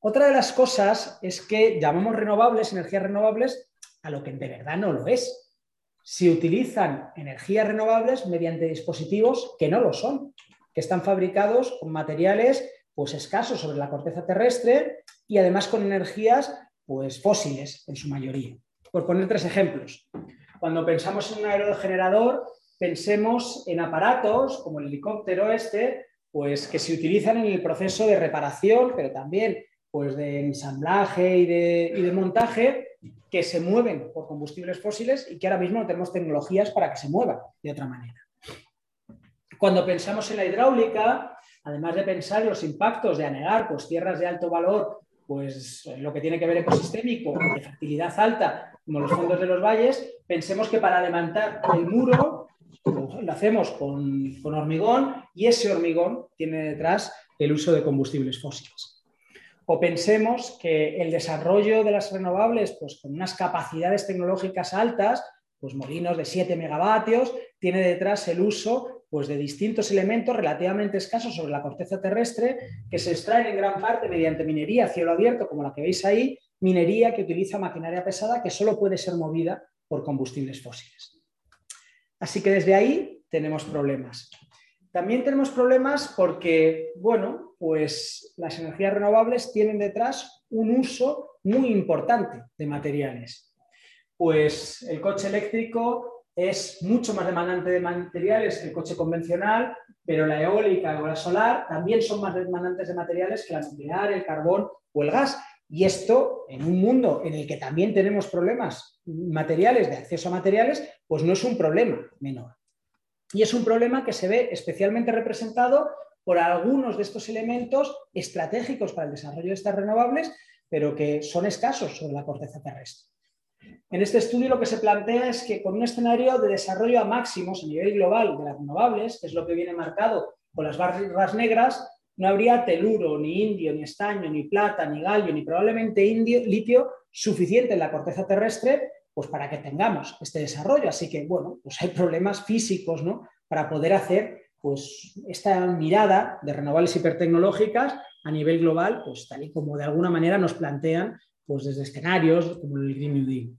Otra de las cosas es que llamamos renovables, energías renovables, a lo que de verdad no lo es. Si utilizan energías renovables mediante dispositivos que no lo son, que están fabricados con materiales pues escasos sobre la corteza terrestre y además con energías pues fósiles en su mayoría. Por poner tres ejemplos. Cuando pensamos en un aerogenerador, pensemos en aparatos como el helicóptero este, pues que se utilizan en el proceso de reparación, pero también pues de ensamblaje y de, y de montaje, que se mueven por combustibles fósiles y que ahora mismo no tenemos tecnologías para que se muevan de otra manera. Cuando pensamos en la hidráulica, además de pensar en los impactos de anegar pues, tierras de alto valor, pues lo que tiene que ver ecosistémico, de fertilidad alta, como los fondos de los valles, pensemos que para levantar el muro lo hacemos con, con hormigón y ese hormigón tiene detrás el uso de combustibles fósiles. O pensemos que el desarrollo de las renovables, pues con unas capacidades tecnológicas altas, pues molinos de 7 megavatios, tiene detrás el uso pues, de distintos elementos relativamente escasos sobre la corteza terrestre que se extraen en gran parte mediante minería a cielo abierto, como la que veis ahí, minería que utiliza maquinaria pesada que solo puede ser movida por combustibles fósiles. Así que desde ahí tenemos problemas. También tenemos problemas porque, bueno, pues las energías renovables tienen detrás un uso muy importante de materiales. Pues el coche eléctrico es mucho más demandante de materiales que el coche convencional, pero la eólica o la solar también son más demandantes de materiales que la nuclear, el carbón o el gas. Y esto, en un mundo en el que también tenemos problemas materiales, de acceso a materiales, pues no es un problema menor. Y es un problema que se ve especialmente representado por algunos de estos elementos estratégicos para el desarrollo de estas renovables, pero que son escasos sobre la corteza terrestre. En este estudio lo que se plantea es que con un escenario de desarrollo a máximos a nivel global de las renovables, que es lo que viene marcado con las barras negras, no habría teluro, ni indio, ni estaño, ni plata, ni galio, ni probablemente indio, litio suficiente en la corteza terrestre pues para que tengamos este desarrollo. Así que, bueno, pues hay problemas físicos ¿no? para poder hacer pues, esta mirada de renovables hipertecnológicas a nivel global, pues tal y como de alguna manera nos plantean pues, desde escenarios como el Green New Deal.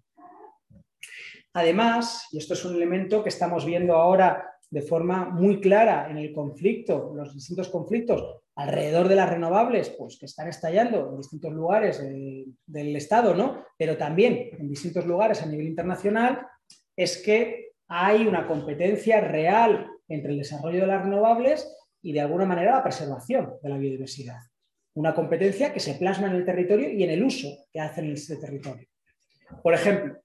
Además, y esto es un elemento que estamos viendo ahora de forma muy clara en el conflicto, los distintos conflictos alrededor de las renovables, pues que están estallando en distintos lugares del Estado, ¿no? Pero también en distintos lugares a nivel internacional, es que hay una competencia real entre el desarrollo de las renovables y de alguna manera la preservación de la biodiversidad. Una competencia que se plasma en el territorio y en el uso que hacen en ese territorio. Por ejemplo,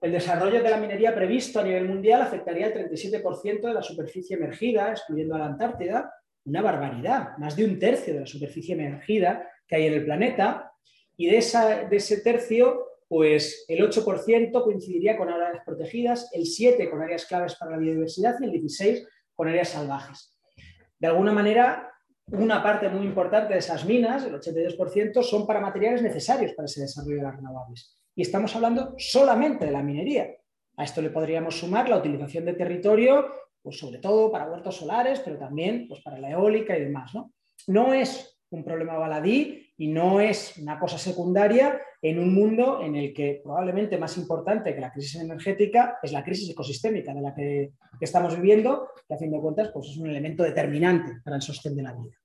el desarrollo de la minería previsto a nivel mundial afectaría el 37% de la superficie emergida, excluyendo a la Antártida, una barbaridad, más de un tercio de la superficie emergida que hay en el planeta, y de ese tercio, pues el 8% coincidiría con áreas protegidas, el 7% con áreas claves para la biodiversidad y el 16% con áreas salvajes. De alguna manera, una parte muy importante de esas minas, el 82%, son para materiales necesarios para ese desarrollo de las renovables. Y estamos hablando solamente de la minería. A esto le podríamos sumar la utilización de territorio, pues sobre todo para huertos solares, pero también pues para la eólica y demás. ¿no? no es un problema baladí y no es una cosa secundaria en un mundo en el que probablemente más importante que la crisis energética es la crisis ecosistémica de la que, estamos viviendo, que a fin de cuentas pues es un elemento determinante para el sostén de la vida.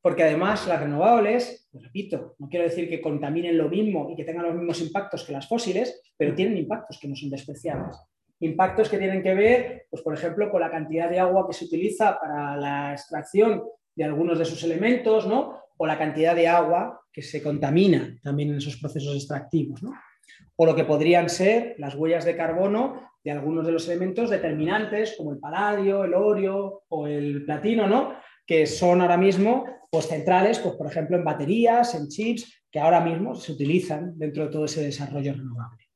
Porque además las renovables, repito, no quiero decir que contaminen lo mismo y que tengan los mismos impactos que las fósiles, pero tienen impactos que no son despreciables. Impactos que tienen que ver, pues, por ejemplo, con la cantidad de agua que se utiliza para la extracción de algunos de sus elementos, ¿no? O la cantidad de agua que se contamina también en esos procesos extractivos. ¿no? O lo que podrían ser las huellas de carbono de algunos de los elementos determinantes, como el paladio, el orio o el platino, ¿no? que son ahora mismo pues, centrales, pues, por ejemplo, en baterías, en chips, que ahora mismo se utilizan dentro de todo ese desarrollo renovable.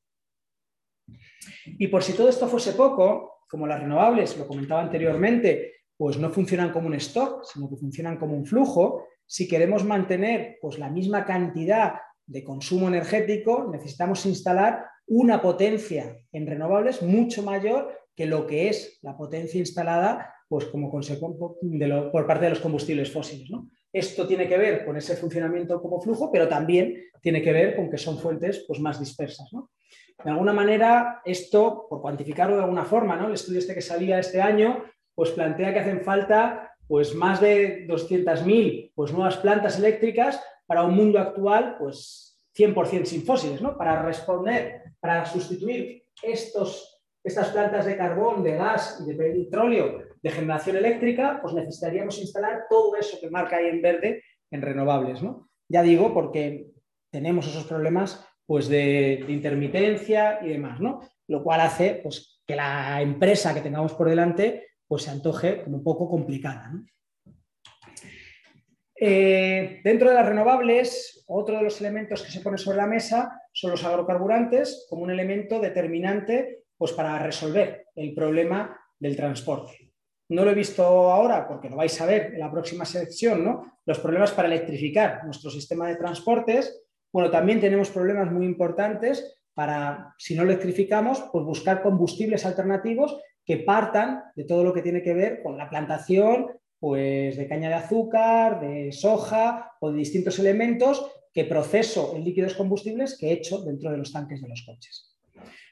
Y por si todo esto fuese poco, como las renovables, lo comentaba anteriormente, pues no funcionan como un stock, sino que funcionan como un flujo, si queremos mantener pues, la misma cantidad de consumo energético, necesitamos instalar una potencia en renovables mucho mayor que lo que es la potencia instalada pues, como por parte de los combustibles fósiles. Esto tiene que ver con ese funcionamiento como flujo, pero también tiene que ver con que son fuentes pues, más dispersas. De alguna manera, esto, por cuantificarlo de alguna forma, ¿no? el estudio este que salía este año, pues plantea que hacen falta pues, más de 200.000 pues, nuevas plantas eléctricas para un mundo actual pues, 100% sin fósiles, ¿no? para responder, para sustituir estos, estas plantas de carbón, de gas y de petróleo de generación eléctrica, pues necesitaríamos instalar todo eso que marca ahí en verde en renovables. ¿no? Ya digo, porque tenemos esos problemas pues de, intermitencia y demás, ¿no? Lo cual hace pues, que la empresa que tengamos por delante pues, se antoje como un poco complicada. Eh, dentro de las renovables, otro de los elementos que se pone sobre la mesa son los agrocarburantes como un elemento determinante pues, para resolver el problema del transporte. No lo he visto ahora porque lo vais a ver en la próxima sección, ¿no? Los problemas para electrificar nuestro sistema de transportes, bueno, también tenemos problemas muy importantes para, si no electrificamos, pues buscar combustibles alternativos que partan de todo lo que tiene que ver con la plantación pues, de caña de azúcar, de soja o de distintos elementos que proceso en líquidos combustibles que he hecho dentro de los tanques de los coches.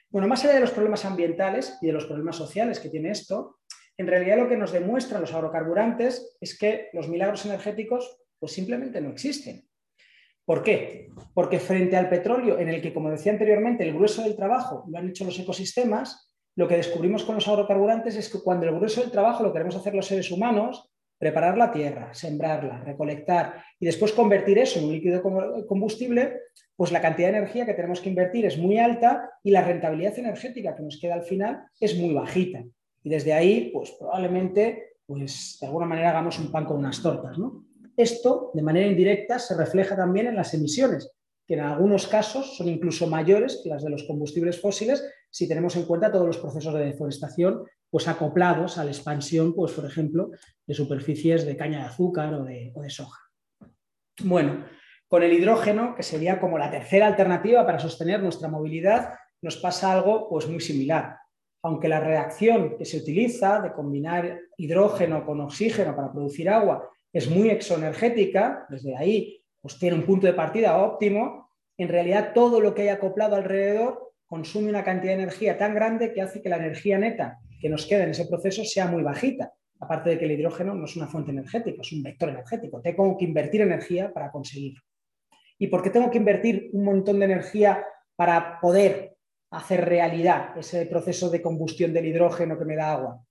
Bueno, más allá de los problemas ambientales y de los problemas sociales que tiene esto, en realidad lo que nos demuestran los agrocarburantes es que los milagros energéticos pues simplemente no existen. ¿Por qué? Porque frente al petróleo, en el que, como decía anteriormente, el grueso del trabajo lo han hecho los ecosistemas, lo que descubrimos con los agrocarburantes es que cuando el grueso del trabajo lo queremos hacer los seres humanos, preparar la tierra, sembrarla, recolectar y después convertir eso en un líquido combustible, pues la cantidad de energía que tenemos que invertir es muy alta y la rentabilidad energética que nos queda al final es muy bajita. Y desde ahí, pues probablemente, pues de alguna manera hagamos un pan con unas tortas, ¿no? Esto, de manera indirecta, se refleja también en las emisiones, que en algunos casos son incluso mayores que las de los combustibles fósiles si tenemos en cuenta todos los procesos de deforestación pues, acoplados a la expansión, pues, por ejemplo, de superficies de caña de azúcar o de, soja. Bueno, con el hidrógeno, que sería como la tercera alternativa para sostener nuestra movilidad, nos pasa algo pues, muy similar. Aunque la reacción que se utiliza de combinar hidrógeno con oxígeno para producir agua es muy exoenergética, desde ahí pues tiene un punto de partida óptimo, en realidad todo lo que hay acoplado alrededor consume una cantidad de energía tan grande que hace que la energía neta que nos queda en ese proceso sea muy bajita. Aparte de que el hidrógeno no es una fuente energética, es un vector energético. Tengo que invertir energía para conseguirlo. ¿Y por qué tengo que invertir un montón de energía para poder hacer realidad ese proceso de combustión del hidrógeno que me da agua?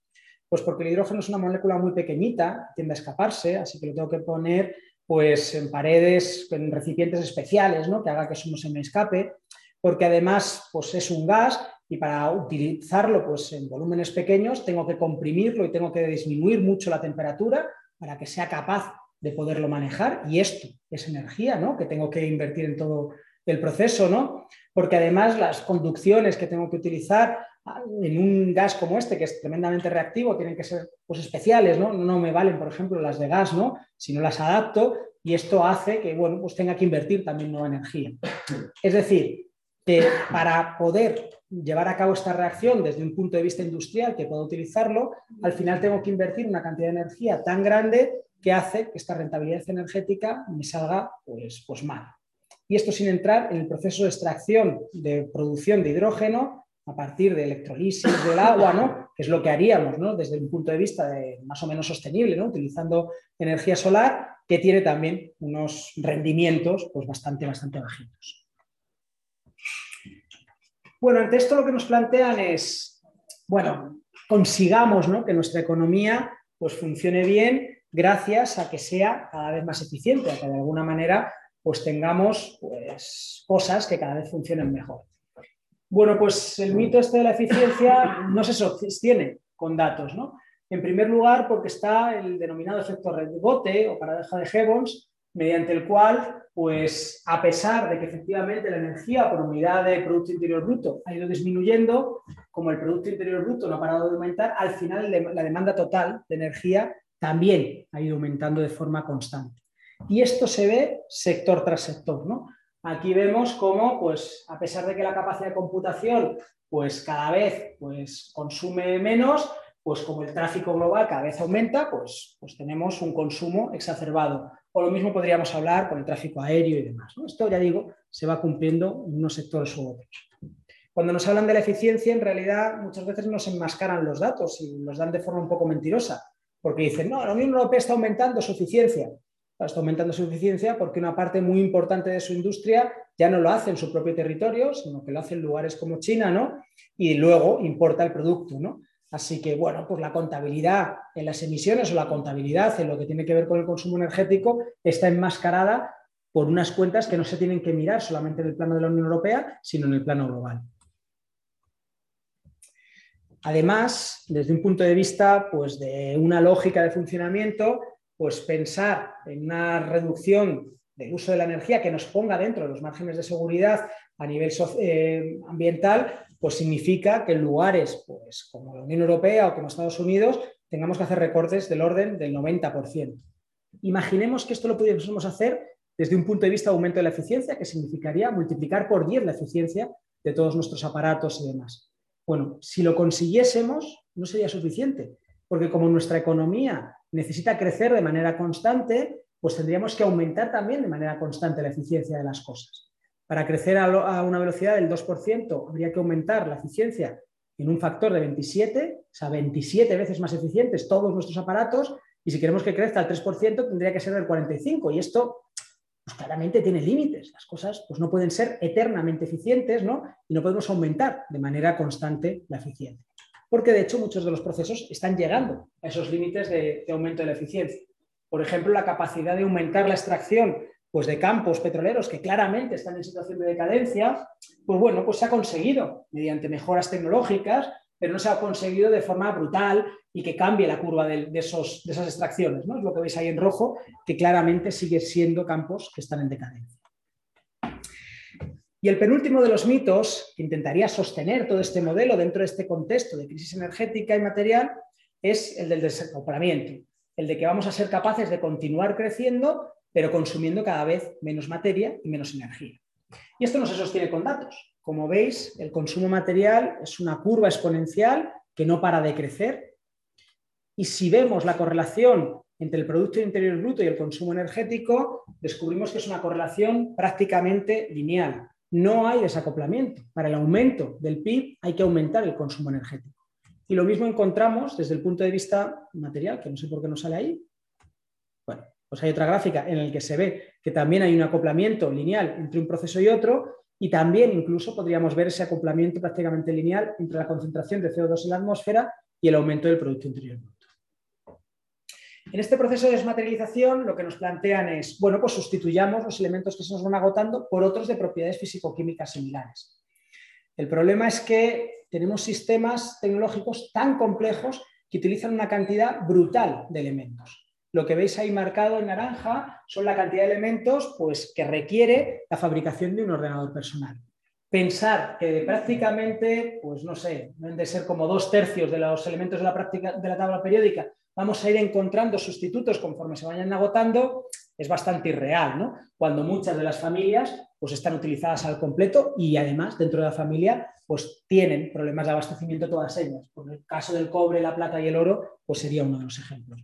Pues porque el hidrógeno es una molécula muy pequeñita, tiende a escaparse, así que lo tengo que poner pues, en paredes, en recipientes especiales, ¿no? que haga que eso no se me escape. porque además pues, es un gas y para utilizarlo pues, en volúmenes pequeños tengo que comprimirlo y tengo que disminuir mucho la temperatura para que sea capaz de poderlo manejar. Y esto es energía ¿no? que tengo que invertir en todo el proceso, ¿no? porque además las conducciones que tengo que utilizar en un gas como este, que es tremendamente reactivo, tienen que ser pues, especiales, ¿no? No me valen, por ejemplo, las de gas, ¿no? Si no las adapto y esto hace que, bueno, pues tenga que invertir también nueva energía. Es decir, que para poder llevar a cabo esta reacción desde un punto de vista industrial que pueda utilizarlo, al final tengo que invertir una cantidad de energía tan grande que hace que esta rentabilidad energética me salga pues, pues mal. Y esto sin entrar en el proceso de extracción de producción de hidrógeno a partir de electrolisis del agua, ¿no? que es lo que haríamos ¿no? desde un punto de vista más o menos sostenible, ¿no? utilizando energía solar, que tiene también unos rendimientos pues, bastante, bastante bajitos. Bueno, ante esto lo que nos plantean es, bueno, consigamos ¿no? que nuestra economía pues, funcione bien gracias a que sea cada vez más eficiente, a que de alguna manera pues, tengamos pues, cosas que cada vez funcionen mejor. Bueno, pues el mito este de la eficiencia no se sostiene con datos, ¿no? En primer lugar, porque está el denominado efecto rebote o paradoja de Gibbons, mediante el cual, pues a pesar de que efectivamente la energía por unidad de Producto Interior Bruto ha ido disminuyendo, como el Producto Interior Bruto no ha parado de aumentar, al final la demanda total de energía también ha ido aumentando de forma constante. Y esto se ve sector tras sector, ¿no? Aquí vemos cómo, pues, a pesar de que la capacidad de computación pues, cada vez pues, consume menos, pues como el tráfico global cada vez aumenta, pues, pues tenemos un consumo exacerbado. O lo mismo podríamos hablar con el tráfico aéreo y demás. Esto, ya digo, se va cumpliendo en unos sectores u otros. Cuando nos hablan de la eficiencia, en realidad muchas veces nos enmascaran los datos y los dan de forma un poco mentirosa, porque dicen, no, la Unión Europea está aumentando su eficiencia está aumentando su eficiencia porque una parte muy importante de su industria ya no lo hace en su propio territorio, sino que lo hace en lugares como China, ¿no? Y luego importa el producto, ¿no? Así que, bueno, pues la contabilidad en las emisiones o la contabilidad en lo que tiene que ver con el consumo energético está enmascarada por unas cuentas que no se tienen que mirar solamente en el plano de la Unión Europea, sino en el plano global. Además, desde un punto de vista pues, de una lógica de funcionamiento, pues pensar en una reducción del uso de la energía que nos ponga dentro de los márgenes de seguridad a nivel eh, ambiental, pues significa que en lugares pues, como la Unión Europea o como Estados Unidos tengamos que hacer recortes del orden del 90%. Imaginemos que esto lo pudiésemos hacer desde un punto de vista de aumento de la eficiencia, que significaría multiplicar por 10 la eficiencia de todos nuestros aparatos y demás. Bueno, si lo consiguiésemos, no sería suficiente, porque como nuestra economía necesita crecer de manera constante, pues tendríamos que aumentar también de manera constante la eficiencia de las cosas. Para crecer a, una velocidad del 2%, habría que aumentar la eficiencia en un factor de 27, o sea, 27 veces más eficientes todos nuestros aparatos, y si queremos que crezca al 3%, tendría que ser del 45%, y esto pues claramente tiene límites. Las cosas pues, no pueden ser eternamente eficientes, ¿no? Y no podemos aumentar de manera constante la eficiencia porque de hecho muchos de los procesos están llegando a esos límites de, aumento de la eficiencia. Por ejemplo, la capacidad de aumentar la extracción pues, de campos petroleros que claramente están en situación de decadencia, pues bueno, pues se ha conseguido mediante mejoras tecnológicas, pero no se ha conseguido de forma brutal y que cambie la curva de, esos, de esas extracciones. ¿no? Es lo que veis ahí en rojo, que claramente sigue siendo campos que están en decadencia. Y el penúltimo de los mitos que intentaría sostener todo este modelo dentro de este contexto de crisis energética y material es el del desacoplamiento, el de que vamos a ser capaces de continuar creciendo, pero consumiendo cada vez menos materia y menos energía. Y esto no se sostiene con datos. Como veis, el consumo material es una curva exponencial que no para de crecer. Y si vemos la correlación entre el Producto Interior Bruto y el consumo energético, descubrimos que es una correlación prácticamente lineal no hay desacoplamiento. Para el aumento del PIB hay que aumentar el consumo energético. Y lo mismo encontramos desde el punto de vista material, que no sé por qué no sale ahí. Bueno, pues hay otra gráfica en la que se ve que también hay un acoplamiento lineal entre un proceso y otro y también incluso podríamos ver ese acoplamiento prácticamente lineal entre la concentración de CO2 en la atmósfera y el aumento del Producto Interior. En este proceso de desmaterialización lo que nos plantean es, bueno, pues sustituyamos los elementos que se nos van agotando por otros de propiedades físico-químicas similares. El problema es que tenemos sistemas tecnológicos tan complejos que utilizan una cantidad brutal de elementos. Lo que veis ahí marcado en naranja son la cantidad de elementos pues, que requiere la fabricación de un ordenador personal. Pensar que prácticamente, pues no sé, deben de ser como dos tercios de los elementos de la, práctica, de la tabla periódica, vamos a ir encontrando sustitutos conforme se vayan agotando, es bastante irreal, ¿no? Cuando muchas de las familias pues están utilizadas al completo y además dentro de la familia pues tienen problemas de abastecimiento todas ellas. Por el caso del cobre, la plata y el oro, pues sería uno de los ejemplos.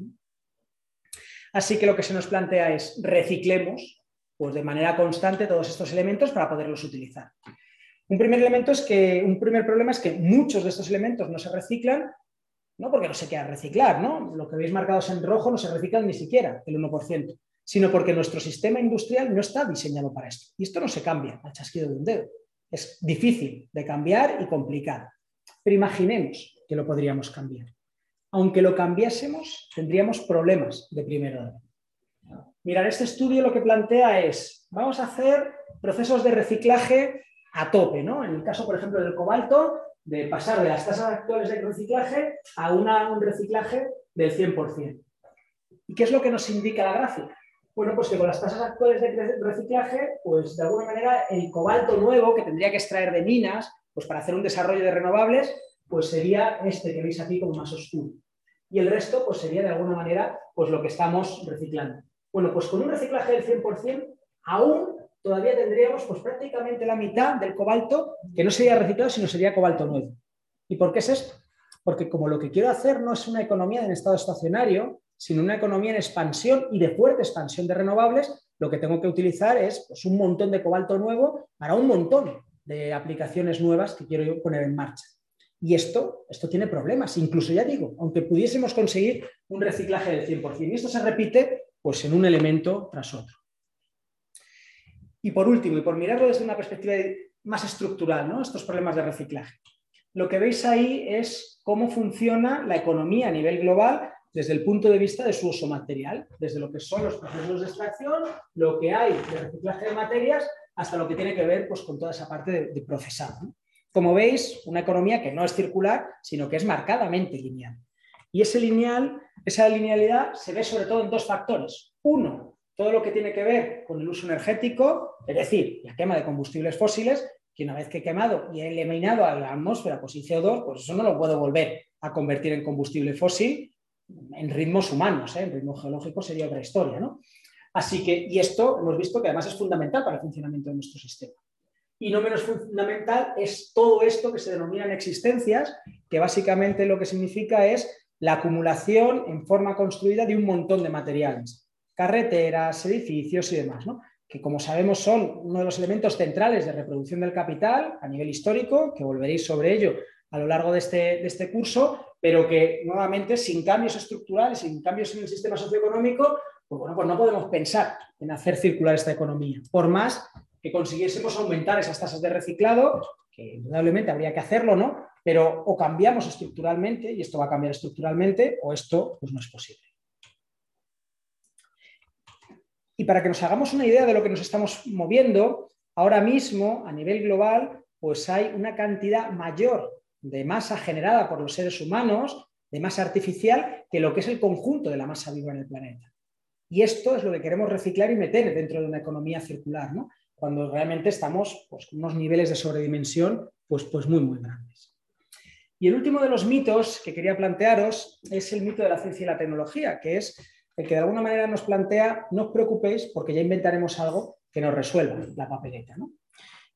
Así que lo que se nos plantea es reciclemos pues de manera constante todos estos elementos para poderlos utilizar. Un primer elemento es que un primer problema es que muchos de estos elementos no se reciclan, no porque no se quiera reciclar, ¿no? Lo que veis marcados en rojo no se reciclan ni siquiera el 1%, sino porque nuestro sistema industrial no está diseñado para esto. Y esto no se cambia al chasquido de un dedo. Es difícil de cambiar y complicado. Pero imaginemos que lo podríamos cambiar. Aunque lo cambiásemos, tendríamos problemas de primer orden. Mirar, este estudio lo que plantea es, vamos a hacer procesos de reciclaje a tope, ¿no? En el caso, por ejemplo, del cobalto, de pasar de las tasas actuales de reciclaje a un reciclaje del 100%. ¿Y qué es lo que nos indica la gráfica? Bueno, pues que con las tasas actuales de reciclaje, pues de alguna manera el cobalto nuevo que tendría que extraer de minas, pues para hacer un desarrollo de renovables, pues sería este que veis aquí como más oscuro. Y el resto, pues sería de alguna manera, pues lo que estamos reciclando. Bueno, pues con un reciclaje del 100%, aún todavía tendríamos pues prácticamente la mitad del cobalto que no sería reciclado, sino sería cobalto nuevo. ¿Y por qué es esto? Porque como lo que quiero hacer no es una economía en estado estacionario, sino una economía en expansión y de fuerte expansión de renovables, lo que tengo que utilizar es pues, un montón de cobalto nuevo para un montón de aplicaciones nuevas que quiero poner en marcha. Y esto, esto tiene problemas, incluso ya digo, aunque pudiésemos conseguir un reciclaje del 100%. Y esto se repite pues, en un elemento tras otro. Y por último, y por mirarlo desde una perspectiva más estructural, ¿no? estos problemas de reciclaje. Lo que veis ahí es cómo funciona la economía a nivel global desde el punto de vista de su uso material, desde lo que son los procesos de extracción, lo que hay de reciclaje de materias, hasta lo que tiene que ver pues, con toda esa parte de, procesado. Como veis, una economía que no es circular, sino que es marcadamente lineal. Y ese lineal, esa linealidad se ve sobre todo en dos factores. Uno, todo lo que tiene que ver con el uso energético, es decir, la quema de combustibles fósiles, que una vez que he quemado y he eliminado a la atmósfera pues, CO2, pues eso no lo puedo volver a convertir en combustible fósil en ritmos humanos, ¿eh? en ritmos geológicos sería otra historia. ¿no? Así que, y esto hemos visto que además es fundamental para el funcionamiento de nuestro sistema. Y no menos fundamental es todo esto que se denominan existencias, que básicamente lo que significa es la acumulación en forma construida de un montón de materiales, carreteras, edificios y demás, ¿no? que como sabemos son uno de los elementos centrales de reproducción del capital a nivel histórico, que volveréis sobre ello a lo largo de este, de este curso, pero que nuevamente sin cambios estructurales, sin cambios en el sistema socioeconómico, pues bueno, pues no podemos pensar en hacer circular esta economía, por más que consiguiésemos aumentar esas tasas de reciclado, que indudablemente habría que hacerlo, ¿no? Pero o cambiamos estructuralmente, y esto va a cambiar estructuralmente, o esto pues no es posible. Y para que nos hagamos una idea de lo que nos estamos moviendo, ahora mismo a nivel global, pues hay una cantidad mayor de masa generada por los seres humanos, de masa artificial, que lo que es el conjunto de la masa viva en el planeta. Y esto es lo que queremos reciclar y meter dentro de una economía circular, ¿no? cuando realmente estamos pues, con unos niveles de sobredimensión pues, pues muy, muy grandes. Y el último de los mitos que quería plantearos es el mito de la ciencia y la tecnología, que es el que de alguna manera nos plantea, no os preocupéis porque ya inventaremos algo que nos resuelva la papeleta.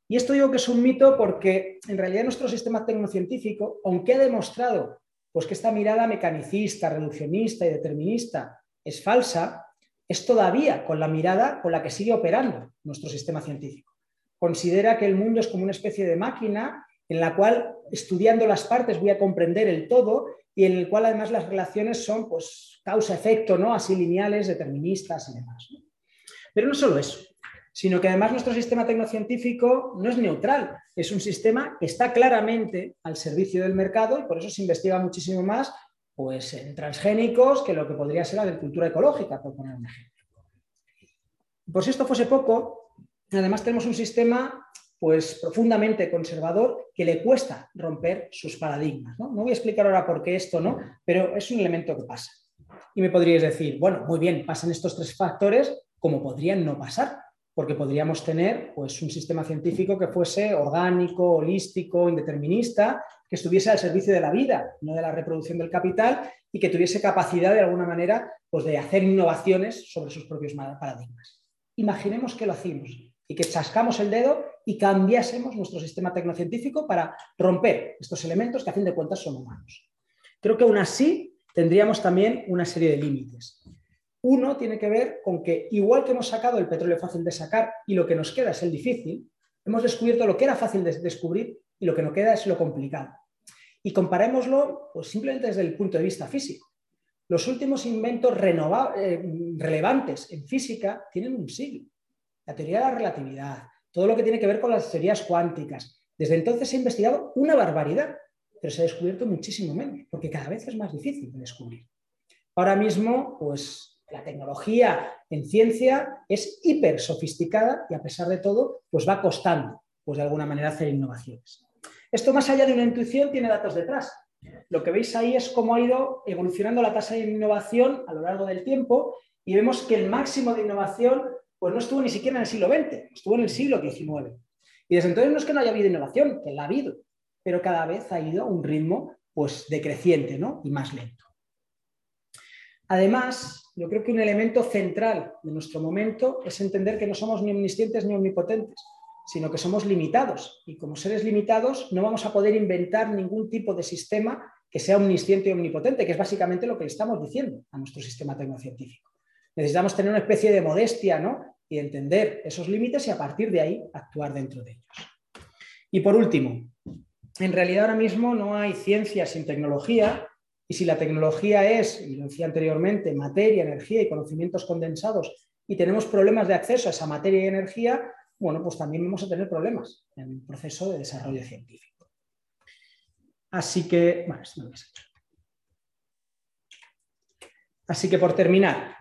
Y esto digo que es un mito porque en realidad nuestro sistema tecnocientífico, aunque ha demostrado pues, que esta mirada mecanicista, reduccionista y determinista es falsa, es todavía con la mirada con la que sigue operando nuestro sistema científico. Considera que el mundo es como una especie de máquina en la cual, estudiando las partes, voy a comprender el todo y en el cual además las relaciones son pues, causa-efecto, ¿no? así lineales, deterministas y demás. Pero no solo eso, sino que además nuestro sistema tecnocientífico no es neutral, es un sistema que está claramente al servicio del mercado y por eso se investiga muchísimo más pues, en transgénicos que lo que podría ser agricultura ecológica, por poner un ejemplo. Por si esto fuese poco, además tenemos un sistema pues profundamente conservador que le cuesta romper sus paradigmas. ¿no? no voy a explicar ahora por qué esto no, pero es un elemento que pasa. Y me podríais decir, bueno, muy bien, pasan estos tres factores, como podrían no pasar, porque podríamos tener pues, un sistema científico que fuese orgánico, holístico, indeterminista, que estuviese al servicio de la vida, no de la reproducción del capital, y que tuviese capacidad de alguna manera pues, de hacer innovaciones sobre sus propios paradigmas. Imaginemos que lo hacemos y que chascamos el dedo y cambiásemos nuestro sistema tecnocientífico para romper estos elementos que a fin de cuentas son humanos. Creo que aún así tendríamos también una serie de límites. Uno tiene que ver con que, igual que hemos sacado el petróleo fácil de sacar y lo que nos queda es el difícil, hemos descubierto lo que era fácil de descubrir y lo que nos queda es lo complicado. Y comparémoslo pues, simplemente desde el punto de vista físico. Los últimos inventos eh, relevantes en física tienen un siglo la teoría de la relatividad, todo lo que tiene que ver con las teorías cuánticas. Desde entonces se ha investigado una barbaridad, pero se ha descubierto muchísimo menos, porque cada vez es más difícil de descubrir. Ahora mismo, pues la tecnología en ciencia es hiper sofisticada y a pesar de todo, pues va costando, pues de alguna manera hacer innovaciones. Esto más allá de una intuición tiene datos detrás. Lo que veis ahí es cómo ha ido evolucionando la tasa de innovación a lo largo del tiempo y vemos que el máximo de innovación pues no estuvo ni siquiera en el siglo XX, estuvo en el siglo XIX. Y desde entonces no es que no haya habido innovación, que la ha habido, pero cada vez ha ido a un ritmo pues, decreciente ¿no? y más lento. Además, yo creo que un elemento central de nuestro momento es entender que no somos ni omniscientes ni omnipotentes, sino que somos limitados. Y como seres limitados no vamos a poder inventar ningún tipo de sistema que sea omnisciente y omnipotente, que es básicamente lo que le estamos diciendo a nuestro sistema tecnocientífico. Necesitamos tener una especie de modestia ¿no? y entender esos límites y a partir de ahí actuar dentro de ellos. Y por último, en realidad ahora mismo no hay ciencia sin tecnología y si la tecnología es, y lo decía anteriormente, materia, energía y conocimientos condensados y tenemos problemas de acceso a esa materia y energía, bueno, pues también vamos a tener problemas en el proceso de desarrollo científico. Así que, bueno, esto Así que por terminar,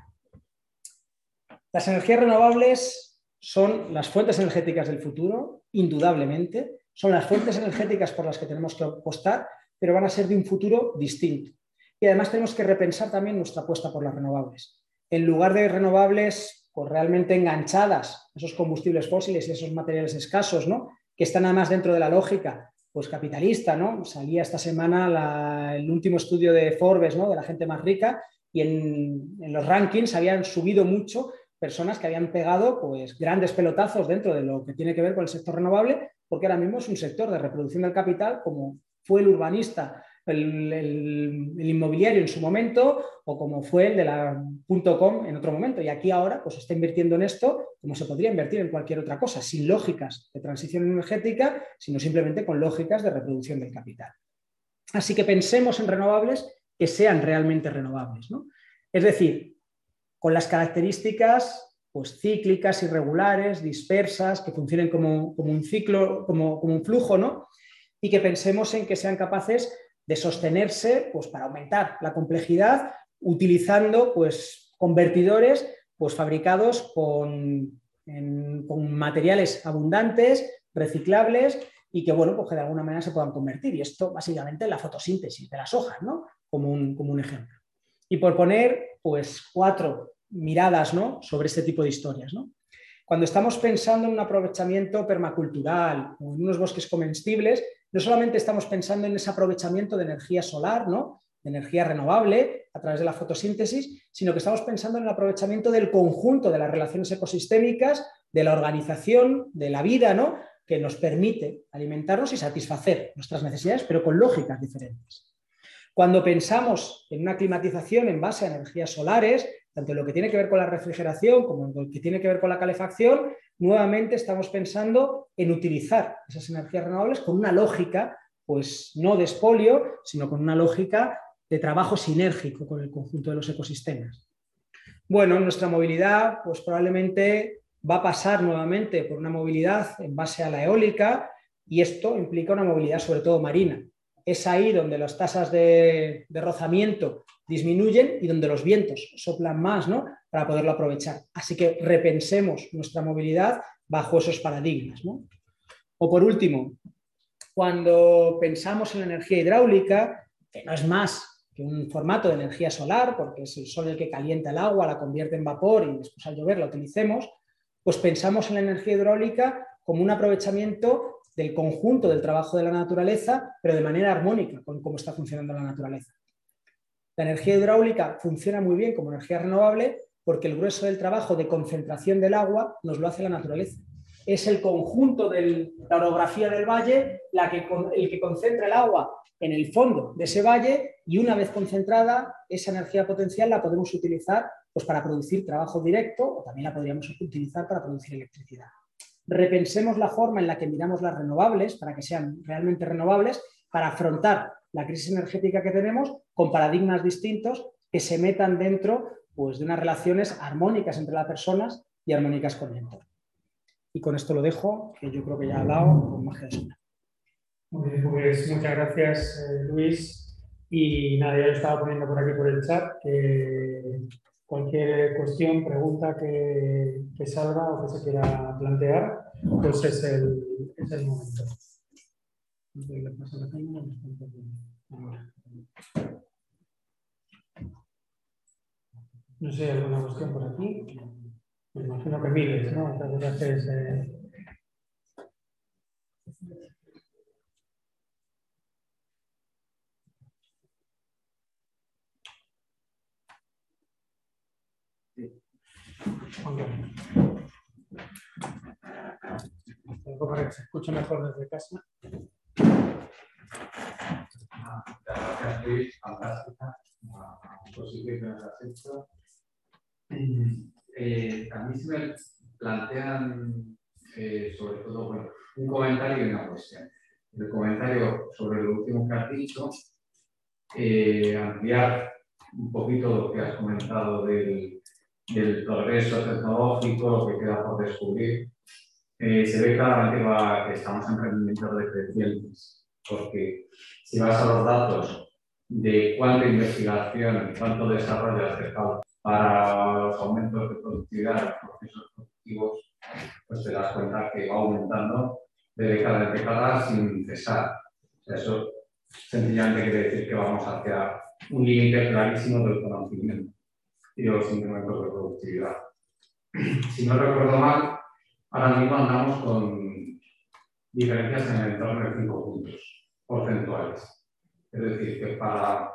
las energías renovables son las fuentes energéticas del futuro, indudablemente. Son las fuentes energéticas por las que tenemos que apostar, pero van a ser de un futuro distinto. Y además tenemos que repensar también nuestra apuesta por las renovables. En lugar de renovables pues, realmente enganchadas, esos combustibles fósiles y esos materiales escasos, ¿no? que están además dentro de la lógica pues, capitalista. ¿no? Salía esta semana el último estudio de Forbes, ¿no? de la gente más rica, y en, en los rankings habían subido mucho personas que habían pegado pues, grandes pelotazos dentro de lo que tiene que ver con el sector renovable, porque ahora mismo es un sector de reproducción del capital, como fue el urbanista, el, inmobiliario en su momento, o como fue el de la .com en otro momento. Y aquí ahora pues, está invirtiendo en esto como se podría invertir en cualquier otra cosa, sin lógicas de transición energética, sino simplemente con lógicas de reproducción del capital. Así que pensemos en renovables que sean realmente renovables. ¿no? Es decir, con las características pues, cíclicas, irregulares, dispersas, que funcionen como, un ciclo, como, un flujo, ¿no? Y que pensemos en que sean capaces de sostenerse pues, para aumentar la complejidad utilizando pues, convertidores pues, fabricados con, con materiales abundantes, reciclables y que, bueno, pues, de alguna manera se puedan convertir. Y esto básicamente es la fotosíntesis de las hojas, ¿no? Como un, como un ejemplo. Y por poner pues, cuatro miradas ¿no? sobre este tipo de historias. ¿no? Cuando estamos pensando en un aprovechamiento permacultural o en unos bosques comestibles, no solamente estamos pensando en ese aprovechamiento de energía solar, ¿no? de energía renovable a través de la fotosíntesis, sino que estamos pensando en el aprovechamiento del conjunto de las relaciones ecosistémicas, de la organización, de la vida, ¿no? que nos permite alimentarnos y satisfacer nuestras necesidades, pero con lógicas diferentes. Cuando pensamos en una climatización en base a energías solares, tanto en lo que tiene que ver con la refrigeración como en lo que tiene que ver con la calefacción, nuevamente estamos pensando en utilizar esas energías renovables con una lógica, pues no de espolio, sino con una lógica de trabajo sinérgico con el conjunto de los ecosistemas. Bueno, nuestra movilidad, pues probablemente va a pasar nuevamente por una movilidad en base a la eólica y esto implica una movilidad sobre todo marina es ahí donde las tasas de, rozamiento disminuyen y donde los vientos soplan más, ¿no? Para poderlo aprovechar. Así que repensemos nuestra movilidad bajo esos paradigmas, O por último, cuando pensamos en la energía hidráulica, que no es más que un formato de energía solar, porque es el sol el que calienta el agua, la convierte en vapor y después al llover la utilicemos, pues pensamos en la energía hidráulica como un aprovechamiento del conjunto del trabajo de la naturaleza, pero de manera armónica con cómo está funcionando la naturaleza. La energía hidráulica funciona muy bien como energía renovable porque el grueso del trabajo de concentración del agua nos lo hace la naturaleza. Es el conjunto de la orografía del valle la que, el que concentra el agua en el fondo de ese valle y una vez concentrada, esa energía potencial la podemos utilizar pues, para producir trabajo directo o también la podríamos utilizar para producir electricidad repensemos la forma en la que miramos las renovables para que sean realmente renovables, para afrontar la crisis energética que tenemos con paradigmas distintos que se metan dentro pues, de unas relaciones armónicas entre las personas y armónicas con el entorno. Y con esto lo dejo, que yo creo que ya he hablado con de Pues muchas gracias, eh, Luis. Y nada, ya lo estaba poniendo por aquí por el chat, que cualquier cuestión, pregunta que, salga o que se quiera plantear, pues es el, es el momento. No sé, ¿alguna cuestión por aquí? Me imagino que miles, ¿no? Para que se escuche mejor desde casa. Has Eh, a mí se me plantean, eh, sobre todo, bueno, un comentario y una cuestión. El comentario sobre lo último que has dicho, eh, ampliar un poquito lo que has comentado del, del progreso tecnológico, lo que queda por descubrir, eh, se ve claramente que estamos en rendimientos decrecientes, porque si vas a los datos de cuánta investigación cuánto desarrollo hace falta para los aumentos de productividad los procesos productivos, pues te das cuenta que va aumentando de década en década sin cesar. eso sencillamente quiere decir que vamos hacia un límite clarísimo del conocimiento y de los incrementos de productividad. Si no recuerdo mal, ahora mismo andamos con diferencias en el entorno de 5 puntos porcentuales. Es decir, que para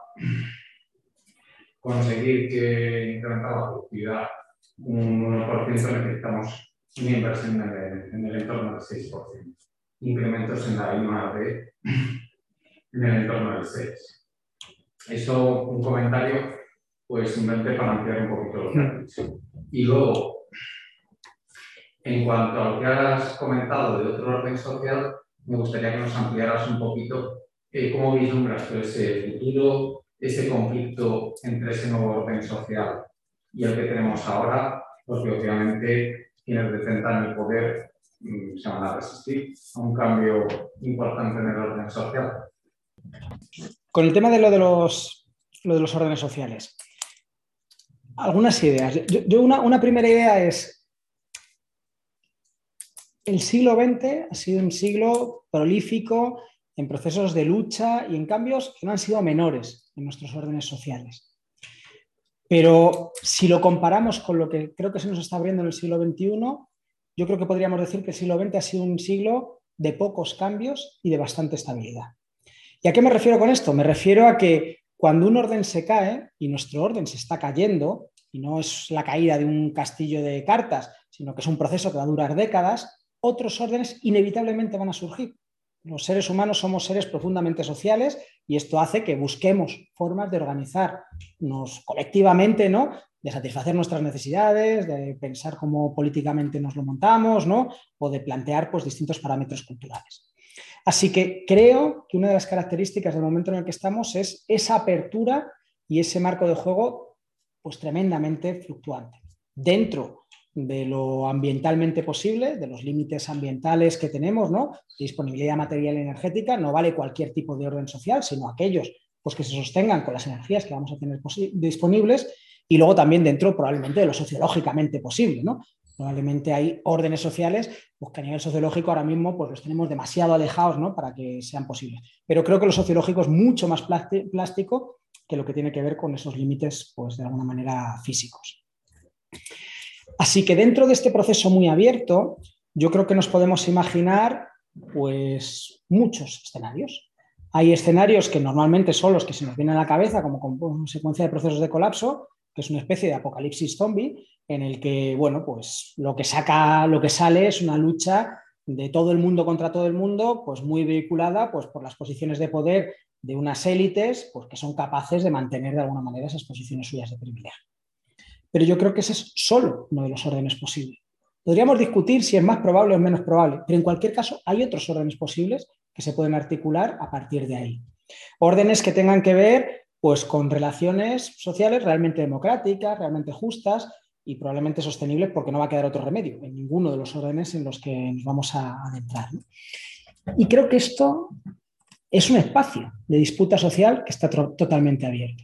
conseguir que incrementar la productividad un 1% necesitamos una inversión en el, en el entorno del 6%. Incrementos en la I+D en el entorno del 6%. Eso, un comentario pues simplemente para ampliar un poquito lo que dicho. Y luego, en cuanto a lo que has comentado de otro orden social, me gustaría que nos ampliaras un poquito eh, cómo vislumbras ese futuro, ese conflicto entre ese nuevo orden social y el que tenemos ahora, porque obviamente quienes detentan el poder mm, se van a resistir a un cambio importante en el orden social. Con el tema de lo de los, lo de los órdenes sociales, algunas ideas. Yo, una, primera idea es, el siglo XX ha sido un siglo prolífico en procesos de lucha y en cambios que no han sido menores en nuestros órdenes sociales. Pero si lo comparamos con lo que creo que se nos está abriendo en el siglo XXI, yo creo que podríamos decir que el siglo XX ha sido un siglo de pocos cambios y de bastante estabilidad. ¿Y a qué me refiero con esto? Me refiero a que cuando un orden se cae y nuestro orden se está cayendo, y no es la caída de un castillo de cartas, sino que es un proceso que va a durar décadas, otros órdenes inevitablemente van a surgir. Los seres humanos somos seres profundamente sociales y esto hace que busquemos formas de organizarnos colectivamente, ¿no? de satisfacer nuestras necesidades, de pensar cómo políticamente nos lo montamos, ¿no? o de plantear pues, distintos parámetros culturales. Así que creo que una de las características del momento en el que estamos es esa apertura y ese marco de juego pues tremendamente fluctuante. Dentro de lo ambientalmente posible, de los límites ambientales que tenemos, ¿no? Disponibilidad material y energética, no vale cualquier tipo de orden social, sino aquellos pues, que se sostengan con las energías que vamos a tener disponibles y luego también dentro probablemente de lo sociológicamente posible, ¿no? Probablemente hay órdenes sociales pues, que a nivel sociológico ahora mismo pues, los tenemos demasiado alejados ¿no? para que sean posibles. Pero creo que lo sociológico es mucho más plástico que lo que tiene que ver con esos límites, pues de alguna manera físicos. Así que dentro de este proceso muy abierto, yo creo que nos podemos imaginar pues muchos escenarios. Hay escenarios que normalmente son los que se nos vienen a la cabeza como consecuencia de procesos de colapso, que es una especie de apocalipsis zombie, en el que, bueno, pues lo que saca, lo que sale es una lucha de todo el mundo contra todo el mundo, pues muy vehiculada pues, por las posiciones de poder de unas élites pues, que son capaces de mantener de alguna manera esas posiciones suyas de privilegio. Pero yo creo que ese es solo uno de los órdenes posibles. Podríamos discutir si es más probable o menos probable, pero en cualquier caso hay otros órdenes posibles que se pueden articular a partir de ahí. Órdenes que tengan que ver pues, con relaciones sociales realmente democráticas, realmente justas y probablemente sostenibles porque no va a quedar otro remedio en ninguno de los órdenes en los que nos vamos a adentrar. Y creo que esto es un espacio de disputa social que está totalmente abierto.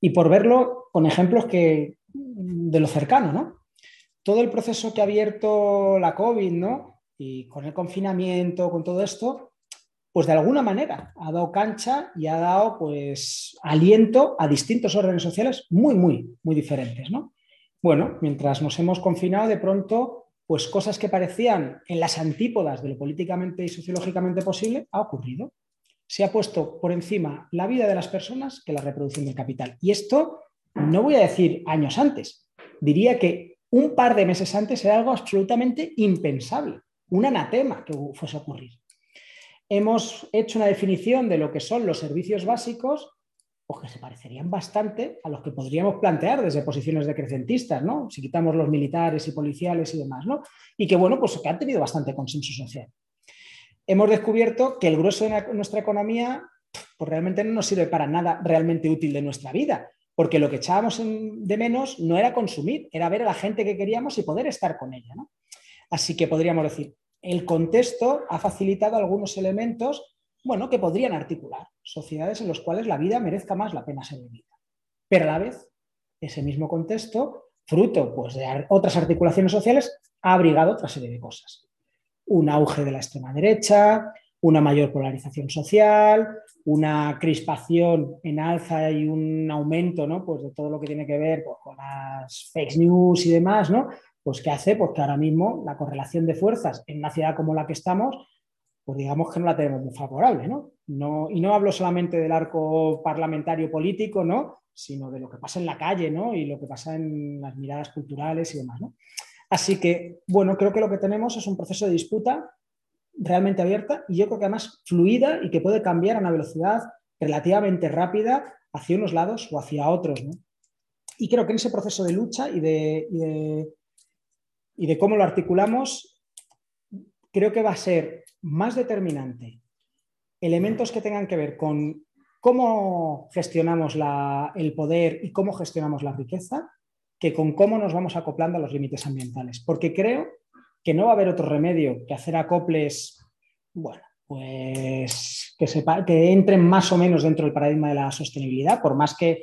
Y por verlo con ejemplos que, de lo cercano, ¿no? Todo el proceso que ha abierto la COVID, ¿no? Y con el confinamiento, con todo esto, pues de alguna manera ha dado cancha y ha dado pues aliento a distintos órdenes sociales muy, muy, muy diferentes, ¿no? Bueno, mientras nos hemos confinado, de pronto, pues cosas que parecían en las antípodas de lo políticamente y sociológicamente posible, ha ocurrido se ha puesto por encima la vida de las personas que la reproducción del capital. Y esto no voy a decir años antes, diría que un par de meses antes era algo absolutamente impensable, un anatema que fuese a ocurrir. Hemos hecho una definición de lo que son los servicios básicos, pues que se parecerían bastante a los que podríamos plantear desde posiciones decrecentistas, ¿no? Si quitamos los militares y policiales y demás, ¿no? Y que, bueno, pues que han tenido bastante consenso social hemos descubierto que el grueso de nuestra economía pues realmente no nos sirve para nada realmente útil de nuestra vida, porque lo que echábamos de menos no era consumir, era ver a la gente que queríamos y poder estar con ella. Así que podríamos decir, el contexto ha facilitado algunos elementos bueno, que podrían articular sociedades en las cuales la vida merezca más la pena ser vivida. Pero a la vez, ese mismo contexto, fruto pues, de otras articulaciones sociales, ha abrigado otra serie de cosas un auge de la extrema derecha, una mayor polarización social, una crispación en alza y un aumento ¿no? pues de todo lo que tiene que ver pues, con las fake news y demás, ¿no? pues ¿qué hace? Pues que ahora mismo la correlación de fuerzas en una ciudad como la que estamos, pues digamos que no la tenemos muy favorable. ¿no? No, y no hablo solamente del arco parlamentario político, ¿no? sino de lo que pasa en la calle ¿no? y lo que pasa en las miradas culturales y demás. ¿no? Así que, bueno, creo que lo que tenemos es un proceso de disputa realmente abierta y yo creo que además fluida y que puede cambiar a una velocidad relativamente rápida hacia unos lados o hacia otros. Y creo que en ese proceso de lucha y de, y de, cómo lo articulamos, creo que va a ser más determinante elementos que tengan que ver con cómo gestionamos el poder y cómo gestionamos la riqueza que con cómo nos vamos acoplando a los límites ambientales. Porque creo que no va a haber otro remedio que hacer acoples, bueno, pues que, sepa, que entren más o menos dentro del paradigma de la sostenibilidad, por más que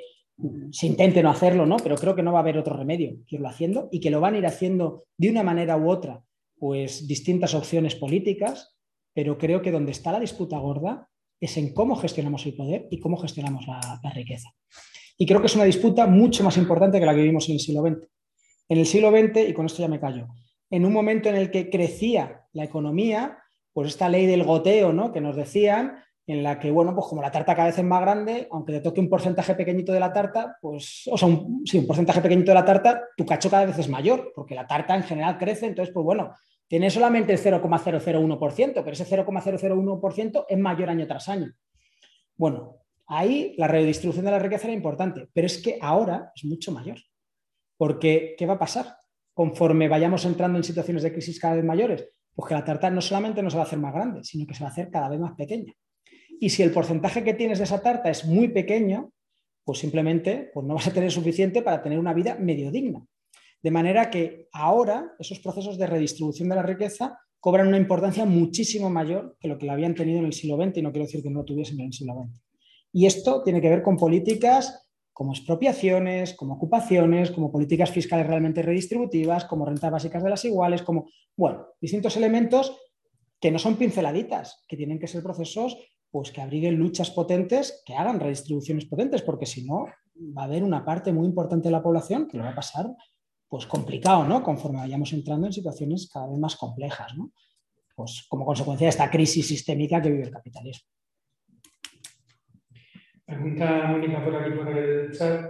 se intente no hacerlo, ¿no? Pero creo que no va a haber otro remedio que irlo haciendo y que lo van a ir haciendo de una manera u otra, pues distintas opciones políticas, pero creo que donde está la disputa gorda es en cómo gestionamos el poder y cómo gestionamos la riqueza. Y creo que es una disputa mucho más importante que la que vivimos en el siglo XX. En el siglo XX, y con esto ya me callo, en un momento en el que crecía la economía, pues esta ley del goteo, ¿no? Que nos decían, en la que, bueno, pues como la tarta cada vez es más grande, aunque te toque un porcentaje pequeñito de la tarta, pues, o sea, un, sí, un porcentaje pequeñito de la tarta, tu cacho cada vez es mayor, porque la tarta en general crece, entonces, pues bueno, tiene solamente el 0,001%, pero ese 0,001% es mayor año tras año. Bueno, Ahí la redistribución de la riqueza era importante, pero es que ahora es mucho mayor. Porque, ¿qué va a pasar? Conforme vayamos entrando en situaciones de crisis cada vez mayores, pues que la tarta no solamente no se va a hacer más grande, sino que se va a hacer cada vez más pequeña. Y si el porcentaje que tienes de esa tarta es muy pequeño, pues simplemente pues no vas a tener suficiente para tener una vida medio digna. De manera que ahora esos procesos de redistribución de la riqueza cobran una importancia muchísimo mayor que lo que la habían tenido en el siglo XX, y no quiero decir que no lo tuviesen en el siglo XX. Y esto tiene que ver con políticas como expropiaciones, como ocupaciones, como políticas fiscales realmente redistributivas, como rentas básicas de las iguales, como, bueno, distintos elementos que no son pinceladitas, que tienen que ser procesos pues, que abriguen luchas potentes, que hagan redistribuciones potentes, porque si no, va a haber una parte muy importante de la población que lo va a pasar pues complicado, ¿no? Conforme vayamos entrando en situaciones cada vez más complejas. Pues como consecuencia de esta crisis sistémica que vive el capitalismo. Pregunta Mónica por aquí por el chat.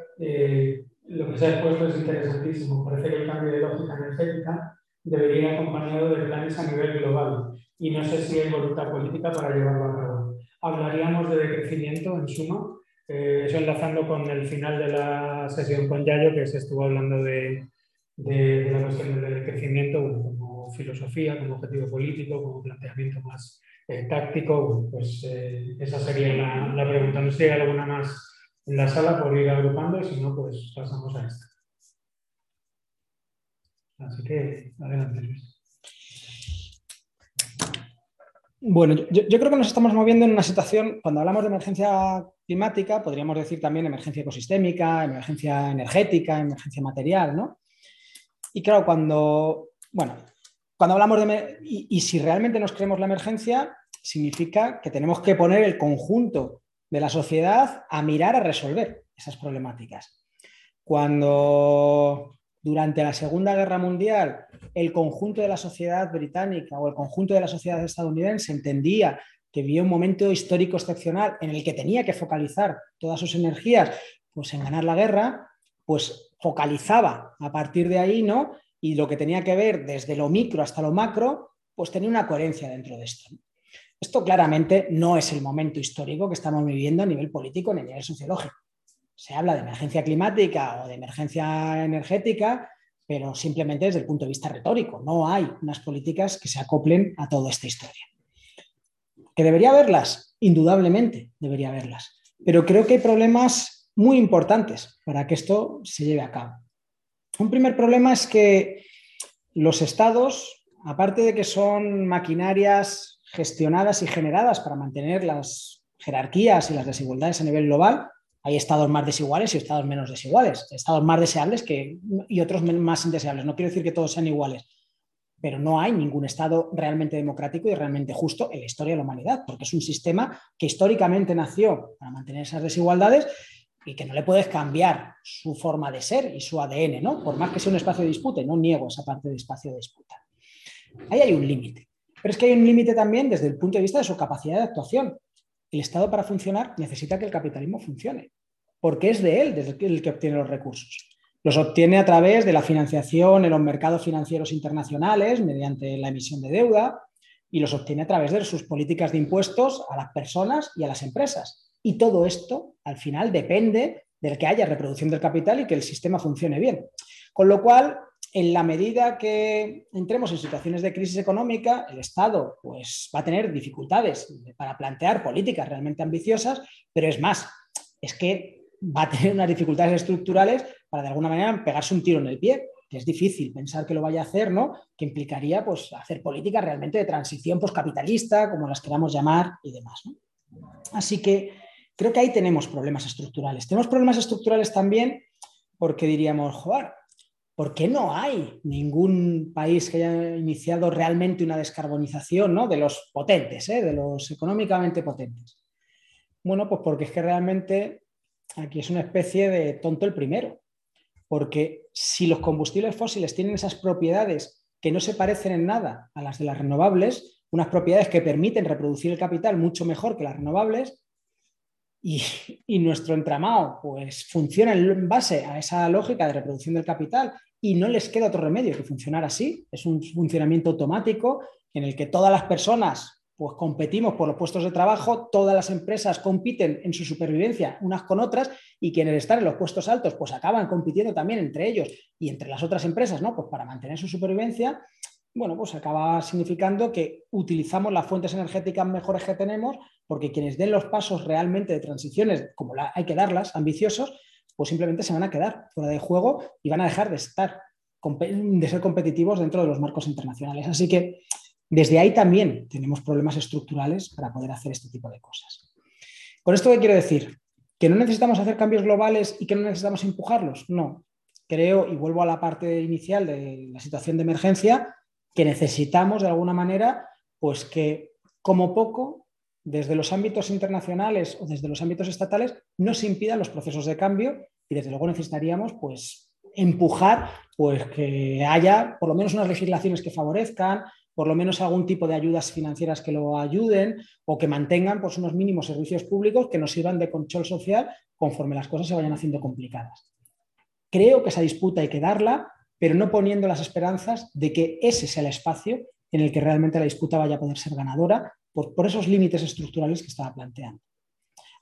Lo que se ha expuesto es interesantísimo. Parece que el cambio de lógica energética debería ir acompañado de planes a nivel global y no sé si hay voluntad política para llevarlo a cabo. Hablaríamos de decrecimiento en suma, eh, eso enlazando con el final de la sesión con Yayo, que se estuvo hablando de, de, la cuestión del crecimiento como filosofía, como objetivo político, como planteamiento más eh, táctico, pues eh, esa sería la, la, pregunta. No sé si hay alguna más en la sala por ir agrupando y si no, pues pasamos a esta. Así que, adelante. Bueno, yo, yo, creo que nos estamos moviendo en una situación, cuando hablamos de emergencia climática, podríamos decir también emergencia ecosistémica, emergencia energética, emergencia material, ¿no? Y claro, cuando, bueno, cuando hablamos de... Y, si realmente nos creemos la emergencia, significa que tenemos que poner el conjunto de la sociedad a mirar a resolver esas problemáticas. Cuando durante la Segunda Guerra Mundial el conjunto de la sociedad británica o el conjunto de la sociedad estadounidense entendía que vivía un momento histórico excepcional en el que tenía que focalizar todas sus energías pues, en ganar la guerra, pues focalizaba a partir de ahí, ¿no? Y lo que tenía que ver desde lo micro hasta lo macro, pues tenía una coherencia dentro de esto. Esto claramente no es el momento histórico que estamos viviendo a nivel político ni a nivel sociológico. Se habla de emergencia climática o de emergencia energética, pero simplemente desde el punto de vista retórico. No hay unas políticas que se acoplen a toda esta historia. ¿Que debería haberlas? Indudablemente debería haberlas. Pero creo que hay problemas muy importantes para que esto se lleve a cabo. Un primer problema es que los estados, aparte de que son maquinarias gestionadas y generadas para mantener las jerarquías y las desigualdades a nivel global, hay estados más desiguales y estados menos desiguales, estados más deseables y otros más indeseables. No quiero decir que todos sean iguales, pero no hay ningún Estado realmente democrático y realmente justo en la historia de la humanidad, porque es un sistema que históricamente nació para mantener esas desigualdades y que no le puedes cambiar su forma de ser y su ADN, ¿no? Por más que sea un espacio de disputa, no niego esa parte de espacio de disputa. Ahí hay un límite. Pero es que hay un límite también desde el punto de vista de su capacidad de actuación. El Estado para funcionar necesita que el capitalismo funcione, porque es de él desde el que obtiene los recursos. Los obtiene a través de la financiación en los mercados financieros internacionales, mediante la emisión de deuda, y los obtiene a través de sus políticas de impuestos a las personas y a las empresas. Y todo esto, al final, depende del que haya reproducción del capital y que el sistema funcione bien. Con lo cual, en la medida que entremos en situaciones de crisis económica, el Estado pues, va a tener dificultades para plantear políticas realmente ambiciosas, pero es más, es que va a tener unas dificultades estructurales para de alguna manera pegarse un tiro en el pie, es difícil pensar que lo vaya a hacer, ¿no? Que implicaría pues, hacer políticas realmente de transición postcapitalista, como las queramos llamar y demás. Así que Creo que ahí tenemos problemas estructurales. Tenemos problemas estructurales también porque diríamos, joder, ¿por qué no hay ningún país que haya iniciado realmente una descarbonización ¿no? de los potentes, ¿eh? de los económicamente potentes? Bueno, pues porque es que realmente aquí es una especie de tonto el primero, porque si los combustibles fósiles tienen esas propiedades que no se parecen en nada a las de las renovables, unas propiedades que permiten reproducir el capital mucho mejor que las renovables, y, nuestro entramado pues funciona en base a esa lógica de reproducción del capital y no les queda otro remedio que funcionar así. Es un funcionamiento automático en el que todas las personas pues competimos por los puestos de trabajo, todas las empresas compiten en su supervivencia unas con otras y quienes están en los puestos altos pues acaban compitiendo también entre ellos y entre las otras empresas, ¿no? Pues para mantener su supervivencia bueno, pues acaba significando que utilizamos las fuentes energéticas mejores que tenemos, porque quienes den los pasos realmente de transiciones, como hay que darlas, ambiciosos, pues simplemente se van a quedar fuera de juego y van a dejar de estar de ser competitivos dentro de los marcos internacionales. Así que desde ahí también tenemos problemas estructurales para poder hacer este tipo de cosas. ¿Con esto qué quiero decir? ¿Que no necesitamos hacer cambios globales y que no necesitamos empujarlos? No. Creo, y vuelvo a la parte inicial de la situación de emergencia, que necesitamos de alguna manera, pues que como poco, desde los ámbitos internacionales o desde los ámbitos estatales, no se impidan los procesos de cambio y desde luego necesitaríamos pues empujar pues que haya por lo menos unas legislaciones que favorezcan, por lo menos algún tipo de ayudas financieras que lo ayuden o que mantengan pues, unos mínimos servicios públicos que nos sirvan de control social conforme las cosas se vayan haciendo complicadas. Creo que esa disputa hay que darla, pero no poniendo las esperanzas de que ese sea el espacio en el que realmente la disputa vaya a poder ser ganadora por, por esos límites estructurales que estaba planteando.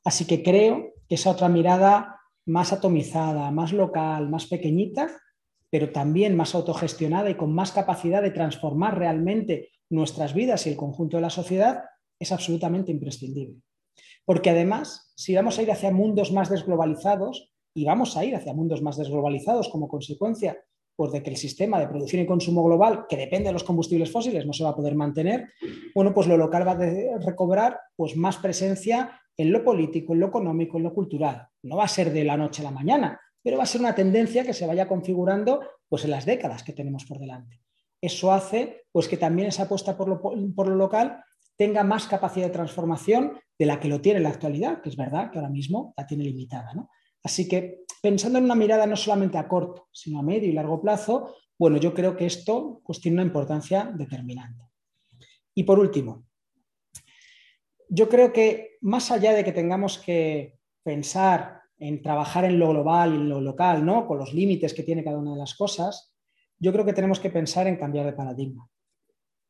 Así que creo que esa otra mirada más atomizada, más local, más pequeñita, pero también más autogestionada y con más capacidad de transformar realmente nuestras vidas y el conjunto de la sociedad, es absolutamente imprescindible. Porque además, si vamos a ir hacia mundos más desglobalizados, y vamos a ir hacia mundos más desglobalizados como consecuencia pues, de que el sistema de producción y consumo global, que depende de los combustibles fósiles, no se va a poder mantener, bueno, pues lo local va a recobrar pues, más presencia en lo político, en lo económico, en lo cultural. No va a ser de la noche a la mañana, pero va a ser una tendencia que se vaya configurando pues, en las décadas que tenemos por delante. Eso hace pues, que también esa apuesta por lo, por lo local tenga más capacidad de transformación de la que lo tiene en la actualidad, que es verdad que ahora mismo la tiene limitada. Así que pensando en una mirada no solamente a corto, sino a medio y largo plazo, bueno, yo creo que esto pues, tiene una importancia determinante. Y por último, yo creo que más allá de que tengamos que pensar en trabajar en lo global y en lo local, ¿no? con los límites que tiene cada una de las cosas, yo creo que tenemos que pensar en cambiar de paradigma.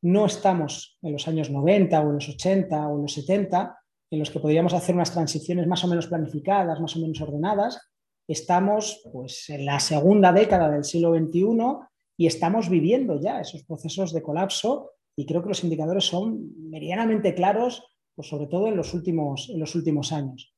No estamos en los años 90 o en los 80 o en los 70, en los que podríamos hacer unas transiciones más o menos planificadas, más o menos ordenadas. Estamos pues, en la segunda década del siglo XXI y estamos viviendo ya esos procesos de colapso y creo que los indicadores son medianamente claros pues sobre todo en los, últimos, en los últimos años.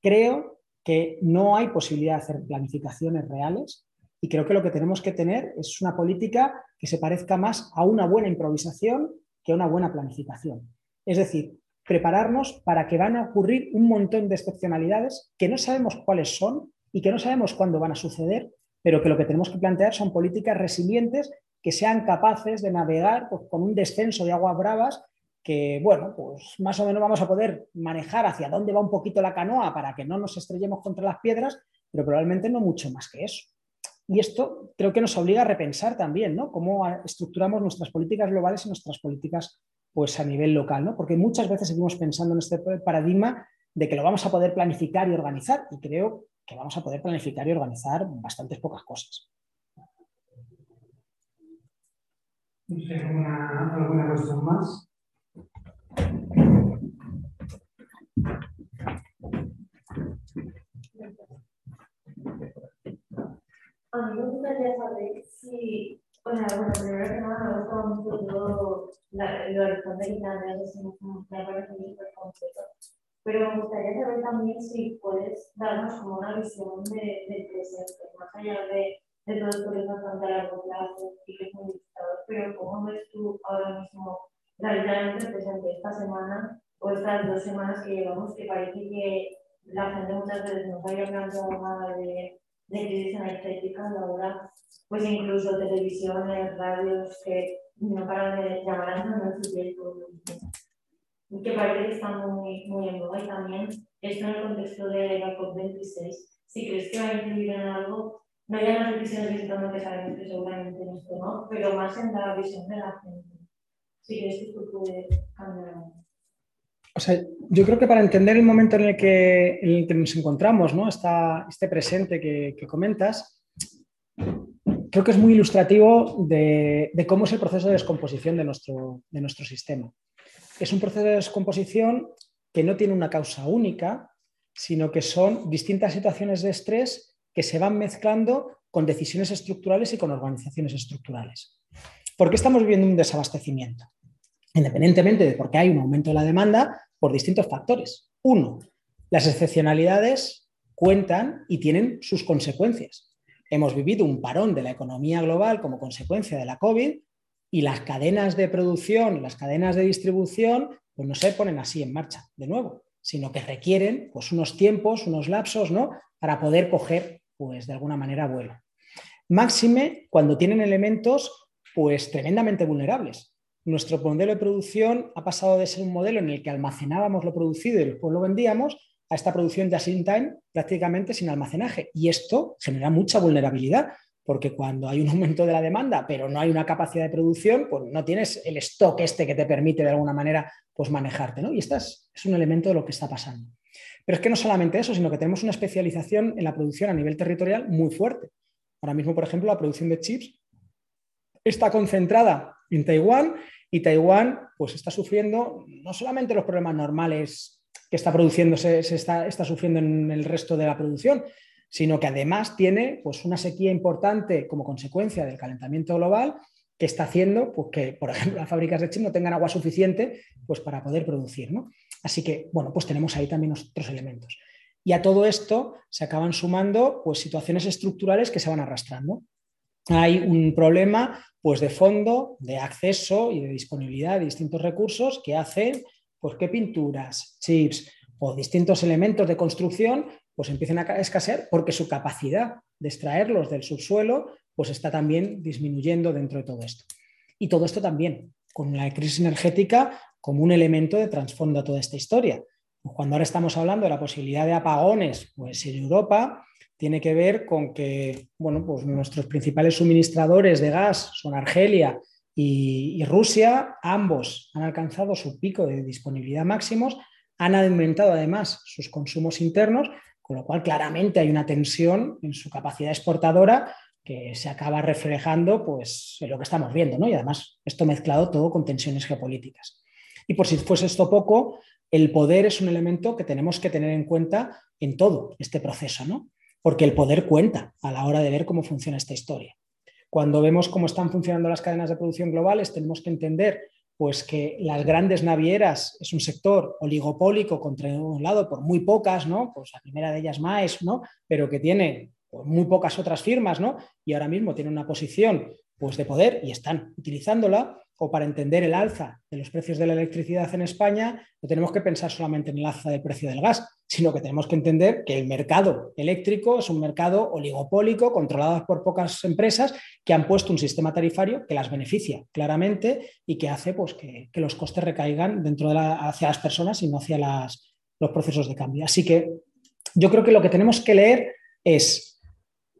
Creo que no hay posibilidad de hacer planificaciones reales y creo que lo que tenemos que tener es una política que se parezca más a una buena improvisación que a una buena planificación. Es decir, prepararnos para que van a ocurrir un montón de excepcionalidades que no sabemos cuáles son y que no sabemos cuándo van a suceder, pero que lo que tenemos que plantear son políticas resilientes que sean capaces de navegar pues, con un descenso de aguas bravas que, bueno, pues más o menos vamos a poder manejar hacia dónde va un poquito la canoa para que no nos estrellemos contra las piedras, pero probablemente no mucho más que eso. Y esto creo que nos obliga a repensar también, ¿no? Cómo estructuramos nuestras políticas globales y nuestras políticas pues, a nivel local, ¿no? Porque muchas veces seguimos pensando en este paradigma de que lo vamos a poder planificar y organizar, y creo que vamos a poder planificar y organizar bastantes pocas cosas. ¿Alguna, alguna cuestión más? A mí me gustaría saber si, bueno, bueno primero que nada me gusta mucho todo la, lo del fondo de me parece muy completo. Pero me gustaría saber también si puedes darnos como una visión de, del presente, más allá de, de todo esto que es bastante a largo plazo y que es muy pero cómo ves tú ahora mismo realmente presente esta semana o estas dos semanas que llevamos, que parece que la gente muchas veces nos vaya hablando nada de, de crisis energética y ahora pues incluso televisiones, radios que no paran de llamar a su tiempo que parece que están muy, muy en boga y también esto en el contexto de la COP26 si crees que va a influir en algo no ya en las decisiones visitando que sabemos que seguramente en esto no, pero más en la visión de la gente. Si crees que esto puede cambiar o sea, yo creo que para entender el momento en el que, en el que nos encontramos, ¿no? este presente que, comentas, creo que es muy ilustrativo de, cómo es el proceso de descomposición de nuestro, de nuestro sistema. Es un proceso de descomposición que no tiene una causa única, sino que son distintas situaciones de estrés que se van mezclando con decisiones estructurales y con organizaciones estructurales. ¿Por qué estamos viviendo un desabastecimiento? independientemente de porque hay un aumento de la demanda, por distintos factores. Uno, las excepcionalidades cuentan y tienen sus consecuencias. hemos vivido un parón de la economía global como consecuencia de la COVID y las cadenas de producción, las cadenas de distribución, pues no se ponen así en marcha de nuevo, sino que requieren pues, unos tiempos, unos lapsos, ¿no? Para poder coger, pues de alguna manera, vuelo. Máxime cuando tienen elementos, pues tremendamente vulnerables. Nuestro modelo de producción ha pasado de ser un modelo en el que almacenábamos lo producido y después lo vendíamos a esta producción de in time prácticamente sin almacenaje. Y esto genera mucha vulnerabilidad, porque cuando hay un aumento de la demanda, pero no hay una capacidad de producción, pues no tienes el stock este que te permite de alguna manera pues manejarte. ¿no? Y este es, un elemento de lo que está pasando. Pero es que no solamente eso, sino que tenemos una especialización en la producción a nivel territorial muy fuerte. Ahora mismo, por ejemplo, la producción de chips está concentrada en Taiwán y Taiwán pues está sufriendo no solamente los problemas normales que está produciendo, se, está, está, sufriendo en el resto de la producción, sino que además tiene pues, una sequía importante como consecuencia del calentamiento global que está haciendo pues, que, por ejemplo, las fábricas de chips no tengan agua suficiente pues, para poder producir. ¿no? Así que, bueno, pues tenemos ahí también otros elementos. Y a todo esto se acaban sumando pues, situaciones estructurales que se van arrastrando. Hay un problema pues, de fondo, de acceso y de disponibilidad de distintos recursos que hacen pues qué pinturas, chips o distintos elementos de construcción pues empiecen a escasear porque su capacidad de extraerlos del subsuelo pues está también disminuyendo dentro de todo esto. Y todo esto también con la crisis energética como un elemento de trasfondo a toda esta historia. Cuando ahora estamos hablando de la posibilidad de apagones pues en Europa, tiene que ver con que bueno, pues nuestros principales suministradores de gas son Argelia y, Rusia, ambos han alcanzado su pico de disponibilidad máximos, han aumentado además sus consumos internos, con lo cual claramente hay una tensión en su capacidad exportadora que se acaba reflejando pues, en lo que estamos viendo, ¿no? y además esto mezclado todo con tensiones geopolíticas. Y por si fuese esto poco, el poder es un elemento que tenemos que tener en cuenta en todo este proceso, ¿no? porque el poder cuenta a la hora de ver cómo funciona esta historia. Cuando vemos cómo están funcionando las cadenas de producción globales, tenemos que entender pues, que las grandes navieras es un sector oligopólico un lado por muy pocas, ¿no? Pues la primera de ellas más, ¿no? Pero que tiene pues, muy pocas otras firmas, ¿no? Y ahora mismo tiene una posición pues, de poder y están utilizándola o para entender el alza de los precios de la electricidad en España, no tenemos que pensar solamente en el alza del precio del gas, sino que tenemos que entender que el mercado eléctrico es un mercado oligopólico controlado por pocas empresas que han puesto un sistema tarifario que las beneficia claramente y que hace pues, que, los costes recaigan dentro de hacia las personas y no hacia los procesos de cambio. Así que yo creo que lo que tenemos que leer es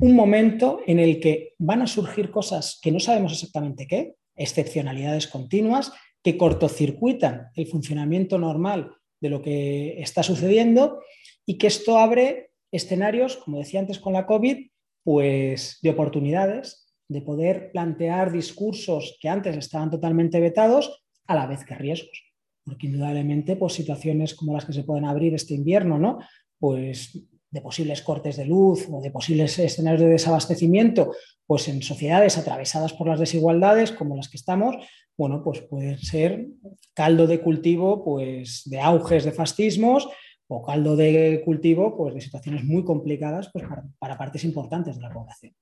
un momento en el que van a surgir cosas que no sabemos exactamente qué, excepcionalidades continuas que cortocircuitan el funcionamiento normal de lo que está sucediendo y que esto abre escenarios, como decía antes con la COVID, pues de oportunidades, de poder plantear discursos que antes estaban totalmente vetados, a la vez que riesgos. Porque indudablemente, pues situaciones como las que se pueden abrir este invierno, ¿no? Pues de posibles cortes de luz o de posibles escenarios de desabastecimiento, pues en sociedades atravesadas por las desigualdades como las que estamos, bueno, pues puede ser caldo de cultivo pues, de auges de fascismos o caldo de cultivo pues, de situaciones muy complicadas pues, para, partes importantes de la población.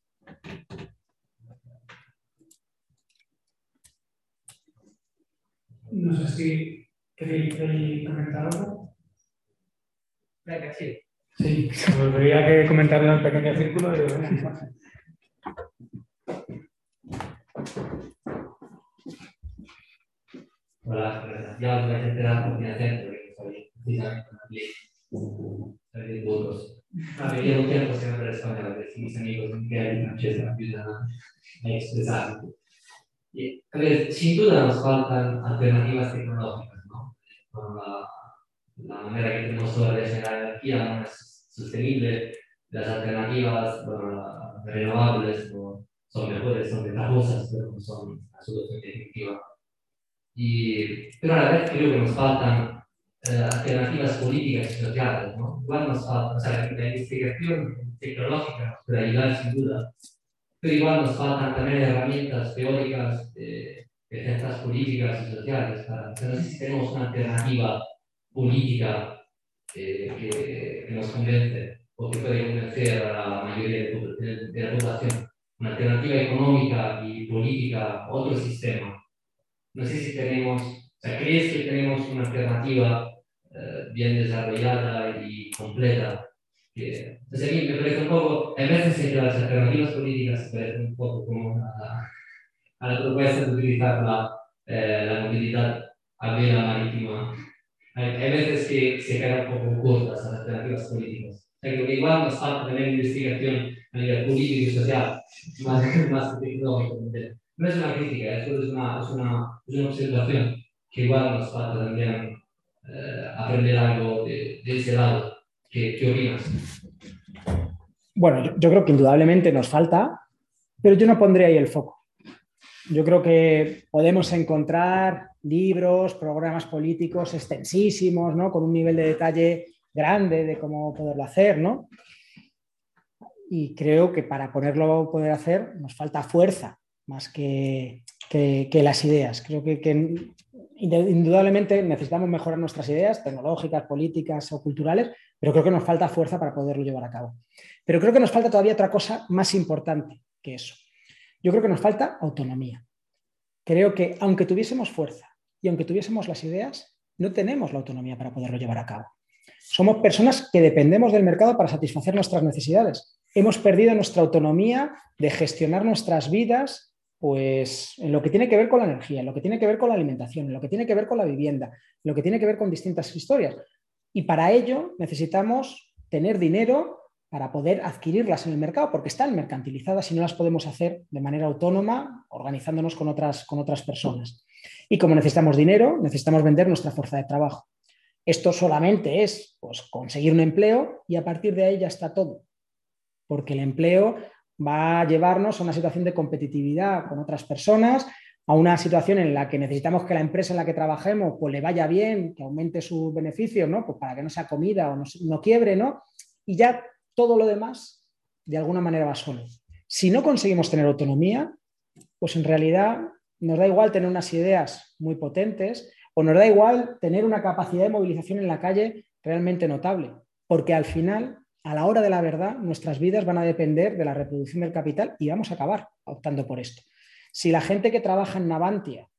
No sé si queréis comentar algo. Venga, sí. Volvería que comentar en un pequeño círculo. Hola, gracias. Ya os vais a enterar por qué hacer, porque soy precisamente una ley de votos. A mí llevo tiempo siempre español, de mis amigos que hay una pieza ayudan a expresar. A ver, sin duda nos faltan alternativas tecnológicas, ¿no? Con la, la manera que tenemos de generar energía no es sostenible, las alternativas renovables son mejores, son ventajosas, pero no son absolutamente efectivas. Y, pero a la vez creo que nos faltan eh, alternativas políticas y sociales, ¿no? Igual nos falta, o sea, la investigación tecnológica puede ayudar sin duda, pero igual nos faltan también herramientas teóricas de, ciertas políticas y sociales para, no sé si tenemos una alternativa política eh, que, que, nos convence o que puede convencer a la mayoría de, la población. Una alternativa económica y política, otro sistema. No sé si tenemos, o sea, ¿crees que tenemos una alternativa eh, bien desarrollada y completa? Que, entonces, a mí me parece un poco, hay veces las alternativas políticas se parecen un poco como a, a la propuesta de utilizar la, eh, la movilidad a vía marítima. Hay, hay, veces que se quedan poco cortas las alternativas políticas. O sea, que igual nos falta tener investigación a nivel político y social, más, más tecnológico. No es una crítica, es una, es una, es una observación que igual nos falta también eh, aprender algo de, de, ese lado. ¿Qué, ¿Qué, opinas? Bueno, yo, yo creo que indudablemente nos falta, pero yo no pondré ahí el foco. Yo creo que podemos encontrar libros, programas políticos extensísimos, ¿no? Con un nivel de detalle grande de cómo poderlo hacer, ¿no? Y creo que para ponerlo poder hacer nos falta fuerza más que, que, las ideas. Creo que, indudablemente necesitamos mejorar nuestras ideas tecnológicas, políticas o culturales, pero creo que nos falta fuerza para poderlo llevar a cabo. Pero creo que nos falta todavía otra cosa más importante que eso. Yo creo que nos falta autonomía. Creo que aunque tuviésemos fuerza y aunque tuviésemos las ideas, no tenemos la autonomía para poderlo llevar a cabo. Somos personas que dependemos del mercado para satisfacer nuestras necesidades. Hemos perdido nuestra autonomía de gestionar nuestras vidas pues en lo que tiene que ver con la energía, en lo que tiene que ver con la alimentación, en lo que tiene que ver con la vivienda, en lo que tiene que ver con distintas historias. Y para ello necesitamos tener dinero para poder adquirirlas en el mercado, porque están mercantilizadas y no las podemos hacer de manera autónoma, organizándonos con otras, con otras personas. Y como necesitamos dinero, necesitamos vender nuestra fuerza de trabajo. Esto solamente es pues, conseguir un empleo y a partir de ahí ya está todo, porque el empleo va a llevarnos a una situación de competitividad con otras personas, a una situación en la que necesitamos que la empresa en la que trabajemos pues, le vaya bien, que aumente sus beneficios, ¿no? Pues para que no sea comida o no, quiebre, ¿no? Y ya todo lo demás de alguna manera va solo. Si no conseguimos tener autonomía, pues en realidad nos da igual tener unas ideas muy potentes o nos da igual tener una capacidad de movilización en la calle realmente notable, porque al final, a la hora de la verdad, nuestras vidas van a depender de la reproducción del capital y vamos a acabar optando por esto. Si la gente que trabaja en Navantia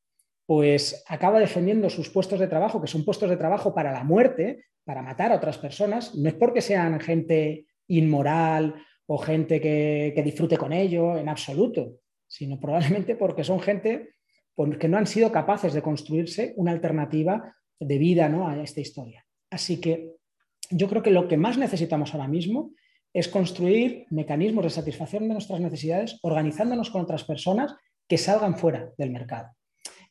pues acaba defendiendo sus puestos de trabajo, que son puestos de trabajo para la muerte, para matar a otras personas, no es porque sean gente inmoral o gente que, que disfrute con ello, en absoluto, sino probablemente porque son gente que no han sido capaces de construirse una alternativa de vida ¿no? a esta historia. Así que yo creo que lo que más necesitamos ahora mismo es construir mecanismos de satisfacción de nuestras necesidades organizándonos con otras personas que salgan fuera del mercado.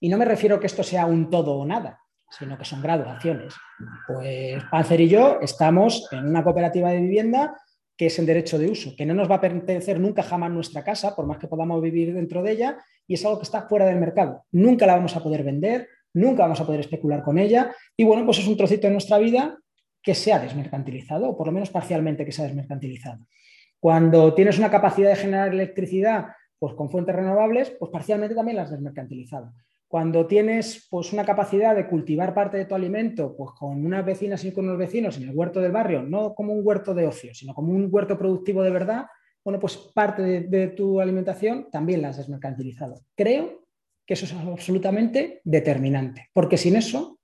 Y no me refiero que esto sea un todo o nada, sino que son graduaciones. Pues Panzer y yo estamos en una cooperativa de vivienda que es el derecho de uso, que no nos va a pertenecer nunca jamás nuestra casa, por más que podamos vivir dentro de ella, y es algo que está fuera del mercado. Nunca la vamos a poder vender, nunca vamos a poder especular con ella, y bueno, pues es un trocito de nuestra vida que se ha desmercantilizado, o por lo menos parcialmente que se ha desmercantilizado. Cuando tienes una capacidad de generar electricidad pues, con fuentes renovables, pues parcialmente también las has desmercantilizado. Cuando tienes pues, una capacidad de cultivar parte de tu alimento pues, con unas vecinas y con unos vecinos en el huerto del barrio, no como un huerto de ocio, sino como un huerto productivo de verdad, bueno, pues parte de, tu alimentación también la has desmercantilizado. Creo que eso es absolutamente determinante, porque sin eso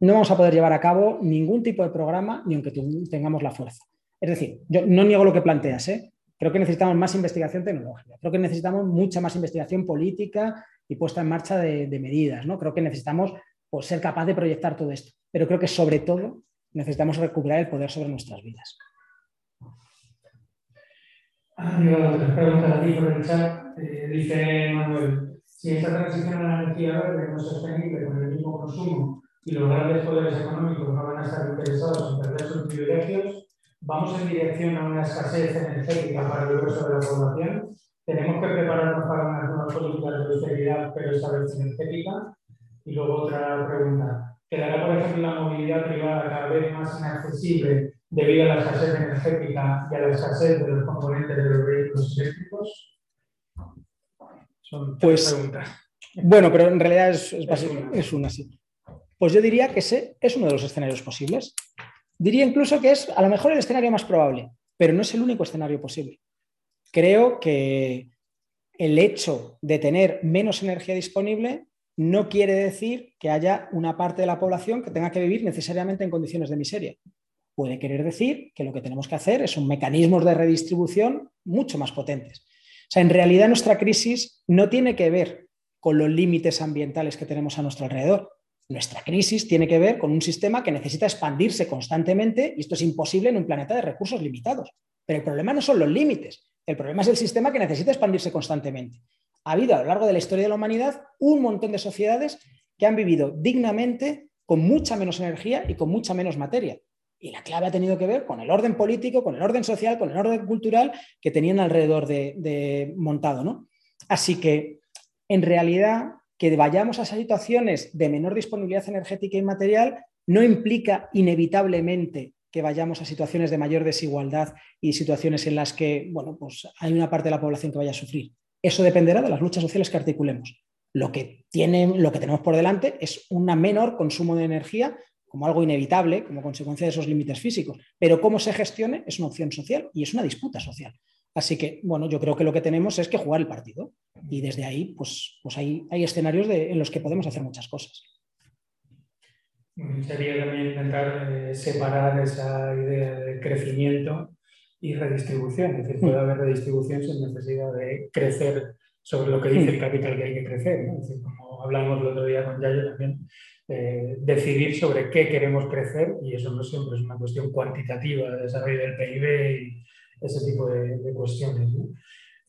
no vamos a poder llevar a cabo ningún tipo de programa ni aunque tengamos la fuerza. Es decir, yo no niego lo que planteas, ¿eh? creo que necesitamos más investigación tecnológica, creo que necesitamos mucha más investigación política y puesta en marcha de, de medidas. ¿no? Creo que necesitamos pues, ser capaz de proyectar todo esto, pero creo que sobre todo necesitamos recuperar el poder sobre nuestras vidas. Ah, yo otra pregunta a ti por el chat. Eh, dice Manuel, si esta transición a la energía verde no es sostenible con el mismo consumo y los grandes poderes económicos no van a estar interesados en perder sus privilegios, ¿vamos en dirección a una escasez energética para el grueso de la población? tenemos que prepararnos para unas nuevas políticas de austeridad, pero esta vez energética. Y luego otra pregunta. ¿Quedará, por ejemplo, la movilidad privada cada vez más inaccesible debido a la escasez energética y a la escasez de los componentes de los vehículos eléctricos? Son tres pues, preguntas. Bueno, pero en realidad es, es, es, una, sí. Pues yo diría que ese es uno de los escenarios posibles. Diría incluso que es a lo mejor el escenario más probable, pero no es el único escenario posible. Creo que el hecho de tener menos energía disponible no quiere decir que haya una parte de la población que tenga que vivir necesariamente en condiciones de miseria. Puede querer decir que lo que tenemos que hacer es un mecanismos de redistribución mucho más potentes. O sea, en realidad nuestra crisis no tiene que ver con los límites ambientales que tenemos a nuestro alrededor. Nuestra crisis tiene que ver con un sistema que necesita expandirse constantemente y esto es imposible en un planeta de recursos limitados. Pero el problema no son los límites, el problema es el sistema que necesita expandirse constantemente. Ha habido a lo largo de la historia de la humanidad un montón de sociedades que han vivido dignamente con mucha menos energía y con mucha menos materia. Y la clave ha tenido que ver con el orden político, con el orden social, con el orden cultural que tenían alrededor de, montado. ¿no? Así que, en realidad, que vayamos a situaciones de menor disponibilidad energética y material no implica inevitablemente que vayamos a situaciones de mayor desigualdad y situaciones en las que bueno, pues hay una parte de la población que vaya a sufrir. Eso dependerá de las luchas sociales que articulemos. Lo que, lo que tenemos por delante es un menor consumo de energía como algo inevitable, como consecuencia de esos límites físicos. Pero cómo se gestione es una opción social y es una disputa social. Así que, bueno, yo creo que lo que tenemos es que jugar el partido. Y desde ahí, pues, pues hay, hay escenarios en los que podemos hacer muchas cosas. Sería también intentar eh, separar esa idea de crecimiento y redistribución. Es decir, puede haber redistribución sin necesidad de crecer sobre lo que dice el capital que hay que crecer. Es decir, como hablamos el otro día con Yayo también, eh, decidir sobre qué queremos crecer y eso no siempre es una cuestión cuantitativa de desarrollo del PIB y ese tipo de, cuestiones. ¿no?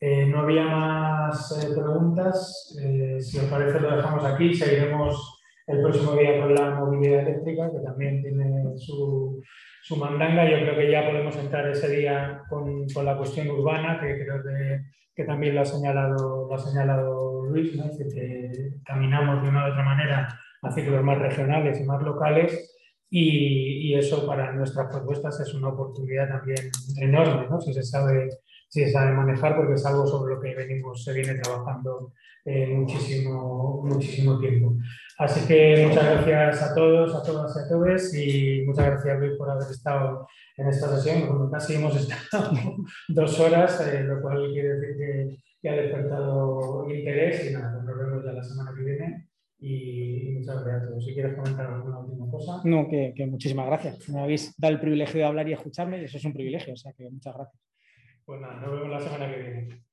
Eh, había más preguntas. si os parece, lo dejamos aquí. Seguiremos el próximo día con la movilidad eléctrica, que también tiene su, su mandanga. Yo creo que ya podemos entrar ese día con, con la cuestión urbana, que creo que, que, también lo ha señalado, lo ha señalado Luis, que caminamos de una u otra manera a ciclos más regionales y más locales. Y, y, eso para nuestras propuestas es una oportunidad también enorme, ¿no? si, se sabe, se sabe manejar, porque es algo sobre lo que venimos, se viene trabajando eh, muchísimo, muchísimo tiempo. Así que muchas gracias a todos, a todas y a todos y muchas gracias Luis por haber estado en esta sesión. casi hemos estado dos horas, eh, lo cual quiere decir que, ha despertado interés y nada, nos vemos ya la semana que viene y muchas gracias a todos. Si quieres comentar alguna última cosa. No, que muchísimas gracias. Me habéis dado el privilegio de hablar y escucharme y eso es un privilegio, o sea que muchas gracias. Pues nada, nos vemos la semana que viene.